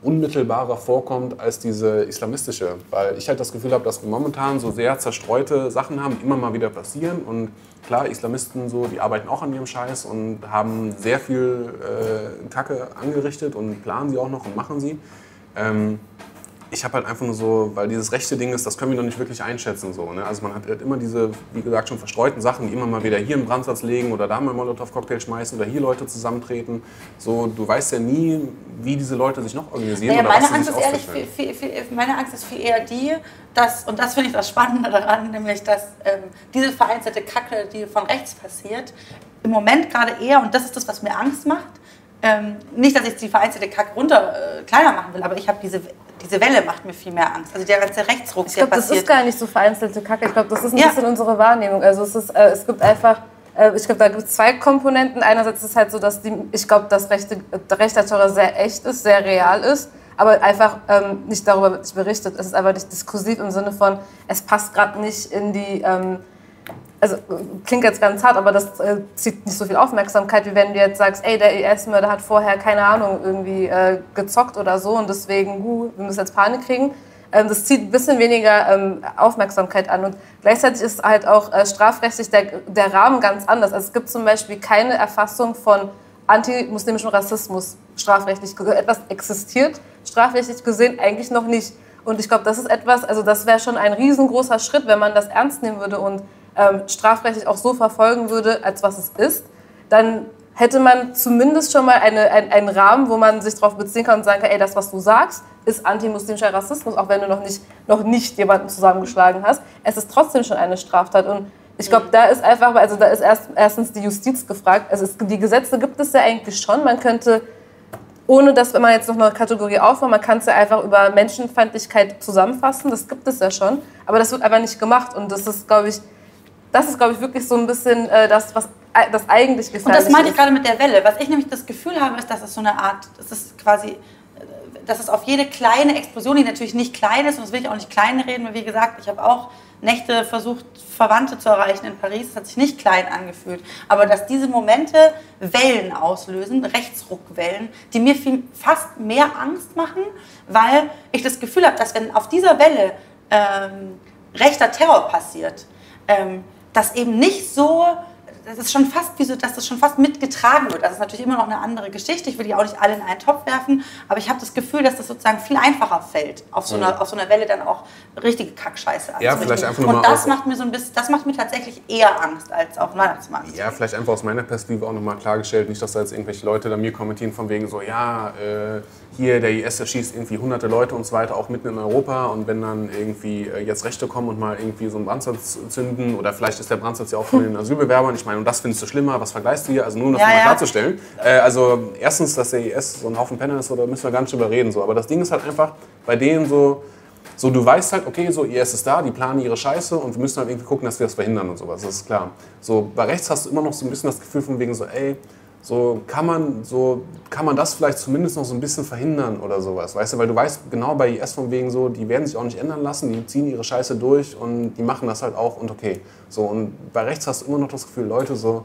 unmittelbarer vorkommt als diese islamistische. Weil ich halt das Gefühl habe, dass wir momentan so sehr zerstreute Sachen haben, immer mal wieder passieren. Und klar, Islamisten so, die arbeiten auch an ihrem Scheiß und haben sehr viel äh, Kacke angerichtet und planen sie auch noch und machen sie. Ähm, ich habe halt einfach nur so, weil dieses rechte Ding ist, das können wir noch nicht wirklich einschätzen. So, ne? Also man hat halt immer diese, wie gesagt, schon verstreuten Sachen, die immer mal wieder hier einen Brandsatz legen oder da mal einen Molotow-Cocktail schmeißen oder hier Leute zusammentreten. So, du weißt ja nie, wie diese Leute sich noch organisieren Naja, meine Angst ist ehrlich, viel, viel, meine Angst ist viel eher die, dass, und das finde ich das Spannende daran, nämlich, dass ähm, diese vereinzelte Kacke, die von rechts passiert, im Moment gerade eher, und das ist das, was mir Angst macht, ähm, nicht, dass ich die vereinzelte Kacke runter äh, kleiner machen will, aber ich habe diese, diese Welle macht mir viel mehr Angst. Also der ganze Rechtsruck, Ich der glaube, das passiert. ist gar nicht so vereinzelte Kacke. Ich glaube, das ist ein Ja. bisschen unsere Wahrnehmung. Also es, ist, äh, es gibt einfach, äh, ich glaube, da gibt es zwei Komponenten. Einerseits ist es halt so, dass die, ich glaube, dass rechte, Terror sehr echt ist, sehr real ist, aber einfach ähm, nicht darüber nicht berichtet. Es ist einfach nicht diskursiv im Sinne von, es passt gerade nicht in die... Ähm, also klingt jetzt ganz hart, aber das äh, zieht nicht so viel Aufmerksamkeit, wie wenn du jetzt sagst, ey, der IS-Mörder hat vorher, keine Ahnung, irgendwie äh, gezockt oder so und deswegen, uh, wir müssen jetzt Panik kriegen. Ähm, das zieht ein bisschen weniger ähm, Aufmerksamkeit an und gleichzeitig ist halt auch äh, strafrechtlich der, der Rahmen ganz anders. Also es gibt zum Beispiel keine Erfassung von antimuslimischem Rassismus strafrechtlich. Etwas existiert strafrechtlich gesehen eigentlich noch nicht. Und ich glaube, das ist etwas, also das wäre schon ein riesengroßer Schritt, wenn man das ernst nehmen würde und ähm, strafrechtlich auch so verfolgen würde, als was es ist. Dann hätte man zumindest schon mal eine, ein, einen Rahmen, wo man sich darauf beziehen kann und sagen kann, ey, das, was du sagst, ist antimuslimischer Rassismus, auch wenn du noch nicht, noch nicht jemanden zusammengeschlagen hast. Es ist trotzdem schon eine Straftat. Und ich glaube, da ist einfach, also da ist erst, erstens die Justiz gefragt. Also es, die Gesetze gibt es ja eigentlich schon. Man könnte ohne dass man jetzt noch eine Kategorie aufmacht, man kann es ja einfach über Menschenfeindlichkeit zusammenfassen, das gibt es ja schon, aber das wird einfach nicht gemacht und das ist, glaube ich, das ist, glaube ich, wirklich so ein bisschen äh, das, was e- das eigentlich Und gefährlich das meinte ich ist. gerade mit der Welle. Was ich nämlich das Gefühl habe, ist, dass es so eine Art, das ist quasi, äh, dass es auf jede kleine Explosion, die natürlich nicht klein ist, und das will ich auch nicht klein reden, weil wie gesagt, ich habe auch Nächte versucht, Verwandte zu erreichen in Paris, das hat sich nicht klein angefühlt. Aber dass diese Momente Wellen auslösen, Rechtsruckwellen, die mir viel, fast mehr Angst machen, weil ich das Gefühl habe, dass wenn auf dieser Welle ähm, rechter Terror passiert, ähm, dass eben nicht so das ist schon fast wie so, dass das schon fast mitgetragen wird. Das ist natürlich immer noch eine andere Geschichte. Ich will die auch nicht alle in einen Topf werfen, aber ich habe das Gefühl, dass das sozusagen viel einfacher fällt, auf so, einer, auf so einer Welle dann auch richtige Kackscheiße Ja, vielleicht einfach Und das macht mir so ein bisschen, das macht mir tatsächlich eher Angst als auf dem Weihnachtsmarkt. Ja, vielleicht einfach aus meiner Perspektive auch nochmal klargestellt, nicht, dass da jetzt irgendwelche Leute da mir kommentieren von wegen so, ja, äh, hier der IS erschießt irgendwie hunderte Leute und so weiter, auch mitten in Europa und wenn dann irgendwie äh, jetzt Rechte kommen und mal irgendwie so einen Brandsatz zünden oder vielleicht ist der Brandsatz ja auch von den Asylbewerbern, ich meine, und das findest du schlimmer, was vergleichst du hier? Also nur um das Ja, mal ja. klarzustellen. Äh, also erstens, dass der IS so ein Haufen Penner ist, oder müssen wir gar nicht drüber reden, so. aber das Ding ist halt einfach bei denen so, so, du weißt halt, okay, so IS ist da, die planen ihre Scheiße und wir müssen halt irgendwie gucken, dass wir das verhindern und sowas, das ist klar. So, bei rechts hast du immer noch so ein bisschen das Gefühl von wegen so, ey, so kann man, so kann man das vielleicht zumindest noch so ein bisschen verhindern oder sowas, weißt du, weil du weißt genau bei IS von wegen so, die werden sich auch nicht ändern lassen, die ziehen ihre Scheiße durch und die machen das halt auch und okay. So, und bei rechts hast du immer noch das Gefühl, Leute so,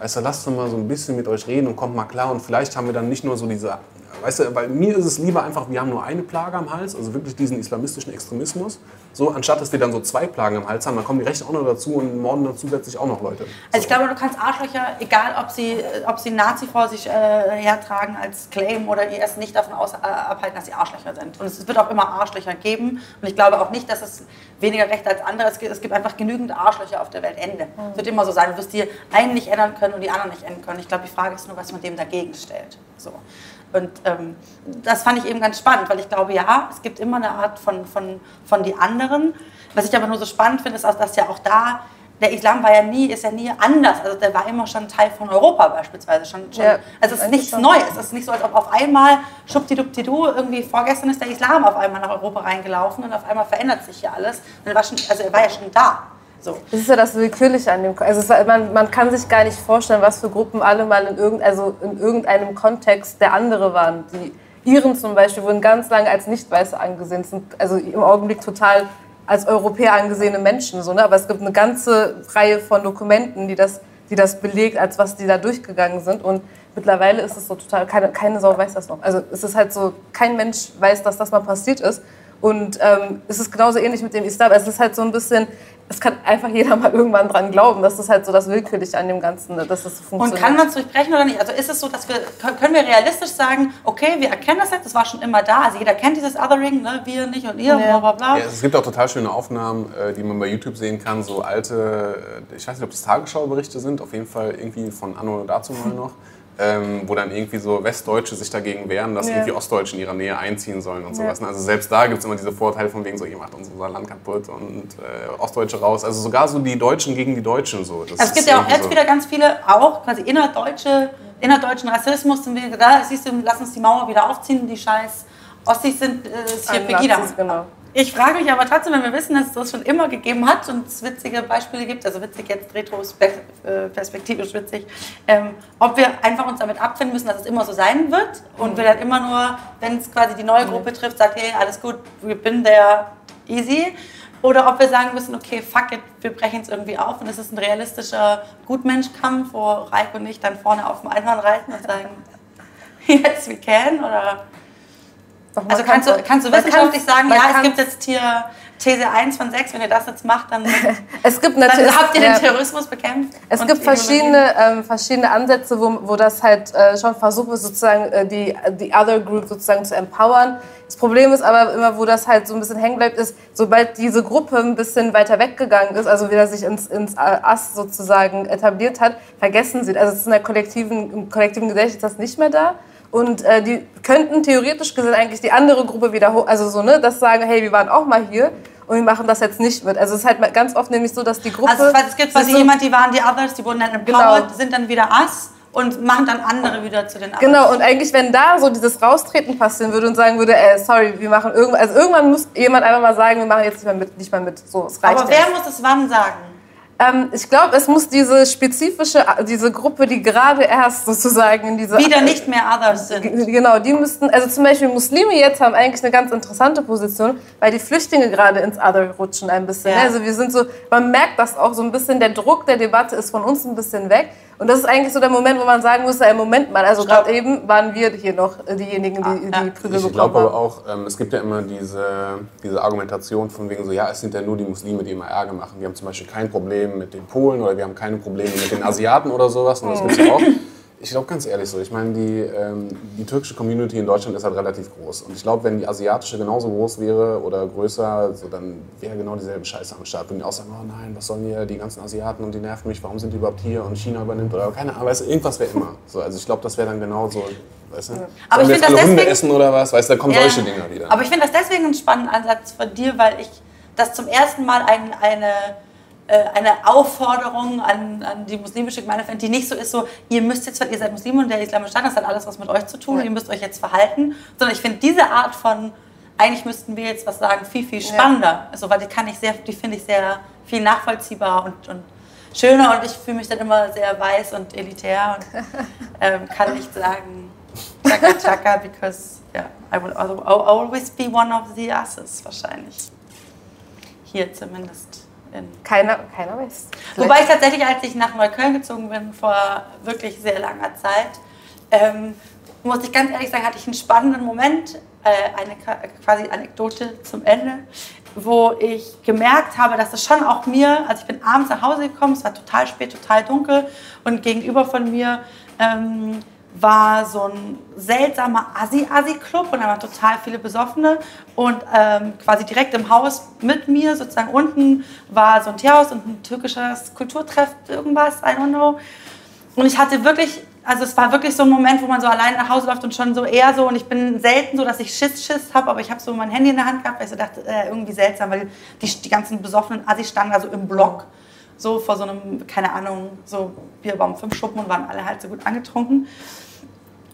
weißt du, lasst doch mal so ein bisschen mit euch reden und kommt mal klar und vielleicht haben wir dann nicht nur so diese, weißt du, weil mir ist es lieber einfach, wir haben nur eine Plage am Hals, also wirklich diesen islamistischen Extremismus, so anstatt dass wir dann so zwei Plagen am Hals haben, dann kommen die Rechten auch noch dazu und morden dann zusätzlich auch noch Leute. Also ich glaube, du kannst Arschlöcher, egal ob sie, ob sie Nazi vor sich äh, hertragen als Claim oder die erst nicht davon aus, äh, abhalten, dass sie Arschlöcher sind. Und es wird auch immer Arschlöcher geben. Und ich glaube auch nicht, dass es weniger Recht als andere ist. Es gibt- Es gibt einfach genügend Arschlöcher auf der Welt. Ende. Es wird immer so sein. Du wirst die einen nicht ändern können und die anderen nicht ändern können. Ich glaube, die Frage ist nur, was man dem dagegen stellt. So. Und ähm, das fand ich eben ganz spannend, weil ich glaube, ja, es gibt immer eine Art von, von, von die anderen. Was ich aber nur so spannend finde, ist, auch, dass ja auch da der Islam war ja nie, ist ja nie anders. Also der war immer schon Teil von Europa beispielsweise. Schon, schon. Ja, also es ist nichts schon. Neues. Es ist nicht so, als ob auf einmal, schubdidubidu, irgendwie vorgestern ist der Islam auf einmal nach Europa reingelaufen und auf einmal verändert sich hier alles. Und er war schon, also er war ja schon da. So. Das ist ja das Willkürliche an dem. Also es, man, man kann sich gar nicht vorstellen, was für Gruppen alle mal in, irgend, also in irgendeinem Kontext der andere waren. Die Iren zum Beispiel wurden ganz lange als Nicht-Weiße angesehen, sind also im Augenblick total als Europäer angesehene Menschen. So, ne? Aber es gibt eine ganze Reihe von Dokumenten, die das, die das belegt, als was die da durchgegangen sind. Und mittlerweile ist es so total, keine, keine Sau weiß das noch. Also es ist halt so, kein Mensch weiß, dass das mal passiert ist. Und ähm, es ist genauso ähnlich mit dem Islam. Es ist halt so ein bisschen, es kann einfach jeder mal irgendwann dran glauben. Das ist halt so das Willkürliche an dem Ganzen, ne, dass das so Und funktioniert. kann man es durchbrechen oder nicht? Also ist es so, dass wir, können wir realistisch sagen, okay, wir erkennen das jetzt, das war schon immer da. Also jeder kennt dieses Othering, ne? wir nicht und ihr, bla Ja. bla bla. Ja, es gibt auch total schöne Aufnahmen, äh, die man bei YouTube sehen kann, so alte, äh, ich weiß nicht, ob es Tagesschauberichte sind, auf jeden Fall irgendwie von Anno dazu mal noch, ähm, wo dann irgendwie so Westdeutsche sich dagegen wehren, dass Ja. irgendwie Ostdeutsche in ihrer Nähe einziehen sollen und sowas. ne? Also selbst da gibt es immer diese Vorteile von wegen so, ihr macht unser Land kaputt und äh, Ostdeutsche raus. Also sogar so die Deutschen gegen die Deutschen so. Das Also es gibt ja auch jetzt so. wieder ganz viele, auch quasi innerdeutsche, innerdeutschen Rassismus. Wir, da siehst du, lass uns die Mauer wieder aufziehen, die scheiß Ossis sind äh, ist hier Pegida. Genau. Ich frage mich aber trotzdem, wenn wir wissen, dass es das schon immer gegeben hat und es witzige Beispiele gibt, also witzig jetzt retrospektivisch witzig, ähm, ob wir einfach uns damit abfinden müssen, dass es immer so sein wird und wir dann immer nur, wenn es quasi die neue Gruppe trifft, sagt, hey, alles gut, wir bin der easy. Oder ob wir sagen müssen, okay, fuck it, wir brechen es irgendwie auf und es ist ein realistischer Gutmenschkampf, wo Reik und ich dann vorne auf dem Einhorn reiten und sagen, yes, we can. Oder Man also kannst du, kann- kannst du wissenschaftlich kann- sagen, ja, es gibt jetzt hier These 1 von 6, wenn ihr das jetzt macht, dann, Es gibt natürlich. dann habt ihr den. Terrorismus bekämpft. Es gibt verschiedene, ähm, verschiedene Ansätze, wo, wo das halt äh, schon versucht wird, sozusagen äh, die, die Other Group sozusagen zu empowern. Das Problem ist aber immer, wo das halt so ein bisschen hängen bleibt, ist, sobald diese Gruppe ein bisschen weiter weggegangen ist, also wieder sich ins, ins Ass sozusagen etabliert hat, vergessen sie. Also es ist in der kollektiven, im kollektiven ist das nicht mehr da. Und äh, die könnten theoretisch gesehen eigentlich die andere Gruppe wiederholen, also so, ne, das sagen, hey, wir waren auch mal hier und wir machen das jetzt nicht mit. Also es ist halt ganz oft nämlich so, dass die Gruppe... Also es gibt quasi so- jemand, die waren die Others, die wurden dann empowered, Genau. sind dann wieder Us und machen dann andere wieder zu den Others. Genau, und eigentlich, wenn da so dieses Raustreten passieren würde und sagen würde, äh, sorry, wir machen irgendwann, also irgendwann muss jemand einfach mal sagen, wir machen jetzt nicht mehr mit, nicht mehr mit, so, es reicht Aber wer jetzt. muss das wann sagen? Ähm, ich glaube, es muss diese spezifische, diese Gruppe, die gerade erst sozusagen in diese... Wieder nicht mehr Others sind. Genau, die müssten, also zum Beispiel Muslime jetzt haben eigentlich eine ganz interessante Position, weil die Flüchtlinge gerade ins Other rutschen ein bisschen. Ja. Also wir sind so, man merkt das auch so ein bisschen, der Druck der Debatte ist von uns ein bisschen weg. Und das ist eigentlich so der Moment, wo man sagen muss, ey, Moment mal, also gerade eben waren wir hier noch diejenigen, die die Ja. Prügel Ich bekommen glaube haben. aber auch, ähm, es gibt ja immer diese, diese Argumentation von wegen so, ja, es sind ja nur die Muslime, die immer Ärger machen. Wir haben zum Beispiel kein Problem mit den Polen oder wir haben keine Probleme mit den Asiaten oder sowas. Und das gibt's ja auch. Ich glaube ganz ehrlich so, ich meine, die, ähm, die türkische Community in Deutschland ist halt relativ groß. Und ich glaube, wenn die asiatische genauso groß wäre oder größer, so, dann wäre genau dieselbe Scheiße am Start. Wenn die auch sagen, oh nein, was sollen hier die ganzen Asiaten und die nerven mich, warum sind die überhaupt hier und China übernimmt oder keine Ahnung, weißt irgendwas wäre immer. So, also ich glaube, das wäre dann genauso, weißt du, Aber sollen ich wir find jetzt das Hunde deswegen- essen oder was, weißt du, da kommen Ja. solche Dinger wieder. Aber ich finde das deswegen einen spannenden Ansatz von dir, weil ich das zum ersten Mal ein, eine, eine Aufforderung an, an die muslimische Gemeinde die nicht so ist, so, ihr müsst jetzt, weil ihr seid Muslime und der Islamische Staat, das hat alles was mit euch zu tun, ihr müsst euch jetzt verhalten, sondern ich finde diese Art von, eigentlich müssten wir jetzt was sagen, viel, viel spannender. Also, weil die kann ich sehr, die finde ich sehr viel nachvollziehbar und, und schöner und ich fühle mich dann immer sehr weiß und elitär und ähm, kann nicht sagen, Chaka Chaka, because yeah, I will al- al- always be one of the asses wahrscheinlich. Hier zumindest. In. Keiner, keiner weiß. Wobei ich tatsächlich, als ich nach Neukölln gezogen bin, vor wirklich sehr langer Zeit, ähm, muss ich ganz ehrlich sagen, hatte ich einen spannenden Moment, äh, eine quasi Anekdote zum Ende, wo ich gemerkt habe, dass es schon auch mir, also ich bin abends nach Hause gekommen, es war total spät, total dunkel und gegenüber von mir ähm, war so ein seltsamer Assi-Assi-Club und da waren total viele Besoffene und ähm, quasi direkt im Haus mit mir, sozusagen unten, war so ein Teehaus und ein türkisches Kulturtreff, irgendwas, I don't know. Und ich hatte wirklich, also es war wirklich so ein Moment, wo man so allein nach Hause läuft und schon so eher so, und ich bin selten so, dass ich Schiss, Schiss habe, aber ich habe so mein Handy in der Hand gehabt, weil ich so dachte, äh, irgendwie seltsam, weil die, die ganzen besoffenen Assis standen da so im Block, so vor so einem, keine Ahnung, so Bierbaum, fünf Schuppen und waren alle halt so gut angetrunken.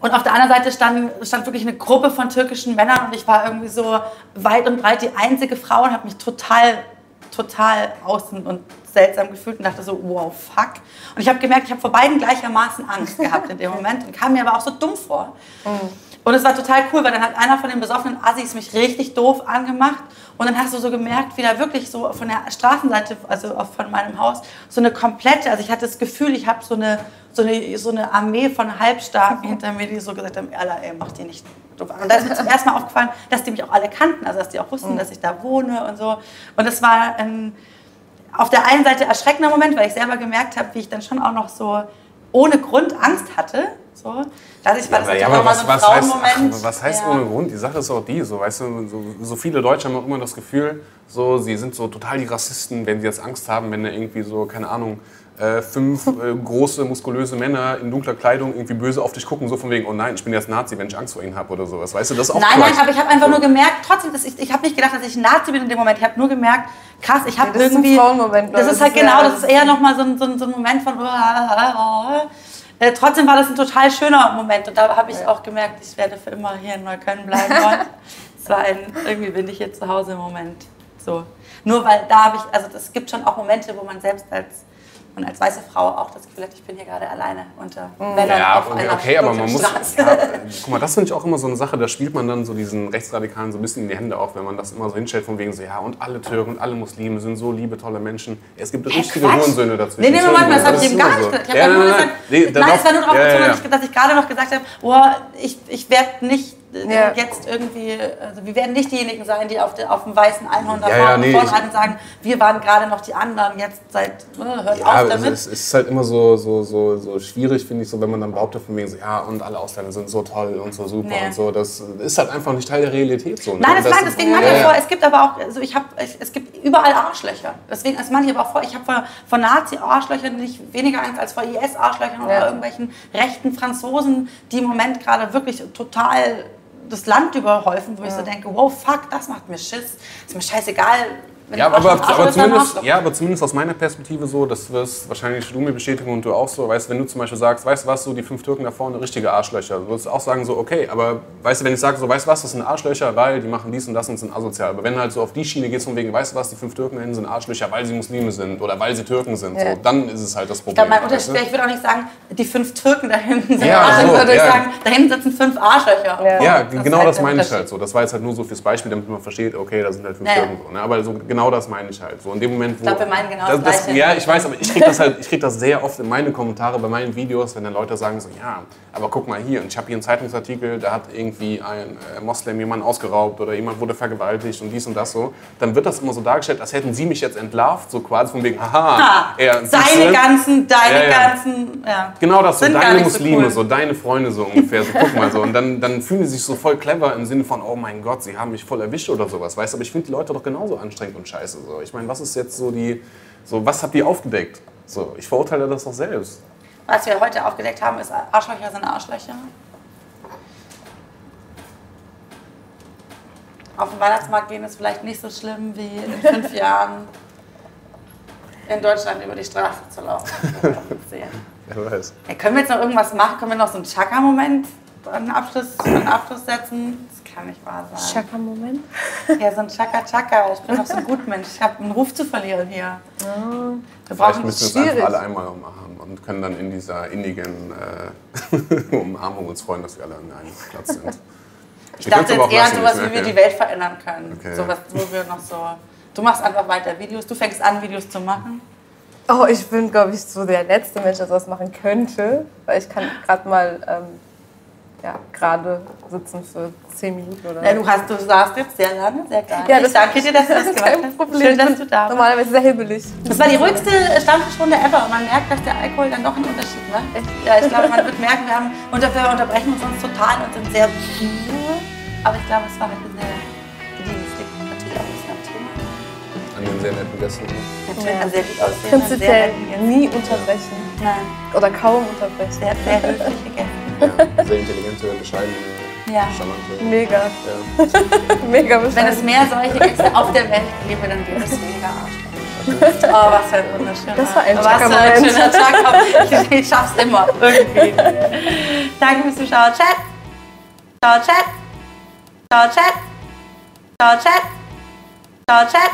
Und auf der anderen Seite stand, stand wirklich eine Gruppe von türkischen Männern und ich war irgendwie so weit und breit die einzige Frau und habe mich total, total außen und seltsam gefühlt und dachte so, wow, fuck. Und ich habe gemerkt, ich habe vor beiden gleichermaßen Angst gehabt in dem Moment und kam mir aber auch so dumm vor. Und es war total cool, weil dann hat einer von den besoffenen Assis mich richtig doof angemacht. Und dann hast du so gemerkt, wie da wirklich so von der Straßenseite, also auch von meinem Haus, so eine komplette, also ich hatte das Gefühl, ich habe so eine, so, eine, so eine Armee von Halbstarken hinter mir, die so gesagt haben, Alter, ey, mach die nicht doof an. Und da ist mir zum ersten Mal aufgefallen, dass die mich auch alle kannten, also dass die auch wussten, dass ich da wohne und so. Und es war ein, auf der einen Seite erschreckender Moment, weil ich selber gemerkt habe, wie ich dann schon auch noch so ohne Grund Angst hatte. So. Dadurch war das Ja, aber mal was, so was, heißt, ach, was heißt Ja. ohne Grund? Die Sache ist auch die, so, weißt du, so, so viele Deutsche haben auch immer das Gefühl, so, sie sind so total die Rassisten, wenn sie jetzt Angst haben, wenn da irgendwie so, keine Ahnung, äh, fünf äh, große, muskulöse Männer in dunkler Kleidung irgendwie böse auf dich gucken, so von wegen, oh nein, ich bin jetzt Nazi, wenn ich Angst vor ihnen habe oder sowas. Weißt du, das ist auch Nein, nein, aber ich habe einfach nur gemerkt, trotzdem, dass ich, ich habe nicht gedacht, dass ich Nazi bin in dem Moment. Ich habe nur gemerkt, krass, ich habe das ist ein irgendwie. Frauenmoment, glaub Das ich. ist halt Das genau, ja- das ist eher nochmal so so, so ein Moment von. Äh, trotzdem war das ein total schöner Moment und da habe ich auch gemerkt, ich werde für immer hier in Neukölln bleiben wollen. Es war ein, irgendwie bin ich hier zu Hause im Moment. So. Nur weil da habe ich, also es gibt schon auch Momente, wo man selbst als und als weiße Frau auch das Gefühl hat, ich bin hier gerade alleine unter Männern Ja, auf okay, einer okay, aber man muss. Ja, guck mal, das finde ich auch immer so eine Sache, da spielt man dann so diesen Rechtsradikalen so ein bisschen in die Hände auf, wenn man das immer so hinstellt, von wegen so, ja, und alle Türken und alle Muslime sind so liebe, tolle Menschen. Es gibt richtige. Hurensöhne dazwischen. Nee, nee, Moment, das habe ich eben gar nicht so. gesagt. Ich habe Ja, nur nein, nein, gesagt, nee, da nein, doch- es war nur darauf ja, bezogen, ja, dass ich- gerade noch gesagt habe, oh, ich, ich werde nicht Ja. jetzt irgendwie, also wir werden nicht diejenigen sein, die auf, der, auf dem weißen Einhorn da Ja, ja, nee, vorne und sagen, wir waren gerade noch die anderen, jetzt seit, äh, hört Ja, auf aber damit. es, es ist halt immer so, so, so, so schwierig, finde ich, so, wenn man dann behauptet von wegen so, ja, und alle Ausländer sind so toll und so super Nee. und so. Das ist halt einfach nicht Teil der Realität so. Ne? Nein, das, Und nein, deswegen ja, ich ja. vor, es gibt aber auch, also ich habe, es, gibt überall Arschlöcher. Deswegen, das meine ich aber auch vor, ich habe vor, vor Nazi-Arschlöchern nicht weniger Angst als vor IS-Arschlöchern oder irgendwelchen rechten Franzosen, die im Moment gerade wirklich total das Land überhäufen, wo ich so denke, wow, fuck, das macht mir Schiss. Ist mir scheißegal. Wenn Ja, aber, aber, dann zumindest, ja, aber zumindest aus meiner Perspektive so, das wirst wahrscheinlich du mir bestätigen und du auch so, weißt du, wenn du zum Beispiel sagst, weißt du was, so die fünf Türken da vorne, richtige Arschlöcher, du würdest auch sagen so, okay, aber weißt du, wenn ich sage so, weißt du was, das sind Arschlöcher, weil die machen dies und das und sind asozial, aber wenn du halt so auf die Schiene gehst von wegen, weißt du was, die fünf Türken da hinten sind Arschlöcher, weil sie Muslime sind oder weil sie Türken sind, Ja. so, dann ist es halt das Ich Problem. glaube, mein weißt du? wäre, ich würde auch nicht sagen, die fünf Türken da hinten sind Ja, Arschlöcher, so, würde ich ja. sagen, da hinten sitzen fünf Arschlöcher. Ja. Ja, Das genau halt das meine ich halt so. Das war jetzt halt nur so fürs Beispiel, damit man versteht, okay, da sind halt fünf. Türken so. Ne? Aber so, genau das meine ich halt. So in dem Moment, wo. Ich glaube, wir meinen genau das, das Gleiche. Ja, ich weiß, aber ich kriege das halt, ich krieg das sehr oft in meine Kommentare bei meinen Videos, wenn dann Leute sagen so, ja, aber guck mal hier, und ich habe hier einen Zeitungsartikel, da hat irgendwie ein äh, Moslem jemanden ausgeraubt oder jemand wurde vergewaltigt und dies und das so, dann wird das immer so dargestellt, als hätten sie mich jetzt entlarvt, so quasi von wegen, haha, Ah, er, Deine ganzen, deine Ja, ja. ganzen, ja. Genau das, so deine nicht so Muslime, cool. so deine Freunde so ungefähr, so guck mal so. Und dann, dann fühlen sie sich so voll clever im Sinne von, oh mein Gott, sie haben mich voll erwischt oder sowas, weißt du? Aber ich finde die Leute doch genauso anstrengend und scheiße. So. Ich meine, was ist jetzt so die, so was habt ihr aufgedeckt? So, ich verurteile das doch selbst. Was wir heute aufgedeckt haben, ist Arschlöcher sind Arschlöcher. Auf den Weihnachtsmarkt gehen ist vielleicht nicht so schlimm wie in fünf Jahren in Deutschland über die Straße zu laufen. Wer weiß. Ja, können wir jetzt noch irgendwas machen? Können wir noch so einen Chaka-Moment einen Abschluss, einen Abschluss setzen? Kann nicht wahr sein. Chaka-Moment. Ja, so ein Chaka-Chaka. Ich bin doch so ein Gutmensch. Ich habe einen Ruf zu verlieren hier. Wir Vielleicht müssen wir es schwierig. einfach alle einmal umarmen und können dann in dieser innigen äh, Umarmung uns freuen, dass wir alle an einem Platz sind. Ich dachte jetzt eher an sowas, wie wir die Welt verändern können. Okay. Sowas, wo wir noch so. Du machst einfach weiter Videos. Du fängst an, Videos zu machen. Oh, ich bin, glaube ich, so der letzte Mensch, der sowas machen könnte. Weil ich kann gerade mal ähm, ja, gerade sitzen für 10 Minuten oder Ja, du, hast, du saßt jetzt sehr lange, sehr geil. Ja, ich das- danke dir, dass du das gemacht Kein hast. Problem. Schön, dass du da warst. Normalerweise sehr hibbelig. Das war die ruhigste Stammtischrunde ever und man merkt, dass der Alkohol dann doch einen Unterschied macht. Ja, ich glaube, man wird merken, wir, haben, wir unterbrechen uns sonst total und sind sehr. Aber ich glaube, es war heute sehr An den sehr netten Gästen. Natürlich an sehr gut aussehenden, Prinzipiell sehr, nie unterbrechen. nein, Oder kaum unterbrechen. sehr, sehr höfliche Gäste. Ja, sehr intelligente, bescheidene, Ja. charmante. Mega, Ja. mega Wenn es bescheiden. mehr solche Gäste auf der Welt gäbe, dann gäbe es weniger Arschlöcher. Oh, was für ein wunderschöner. Das war ein Was für ein schöner Chaka. Ich, ich schaff's immer. Irgendwie. Danke fürs Zuschauen. Chat. Ciao, Chat. Ciao, Chat. Ciao, Chat. Ciao, Chat.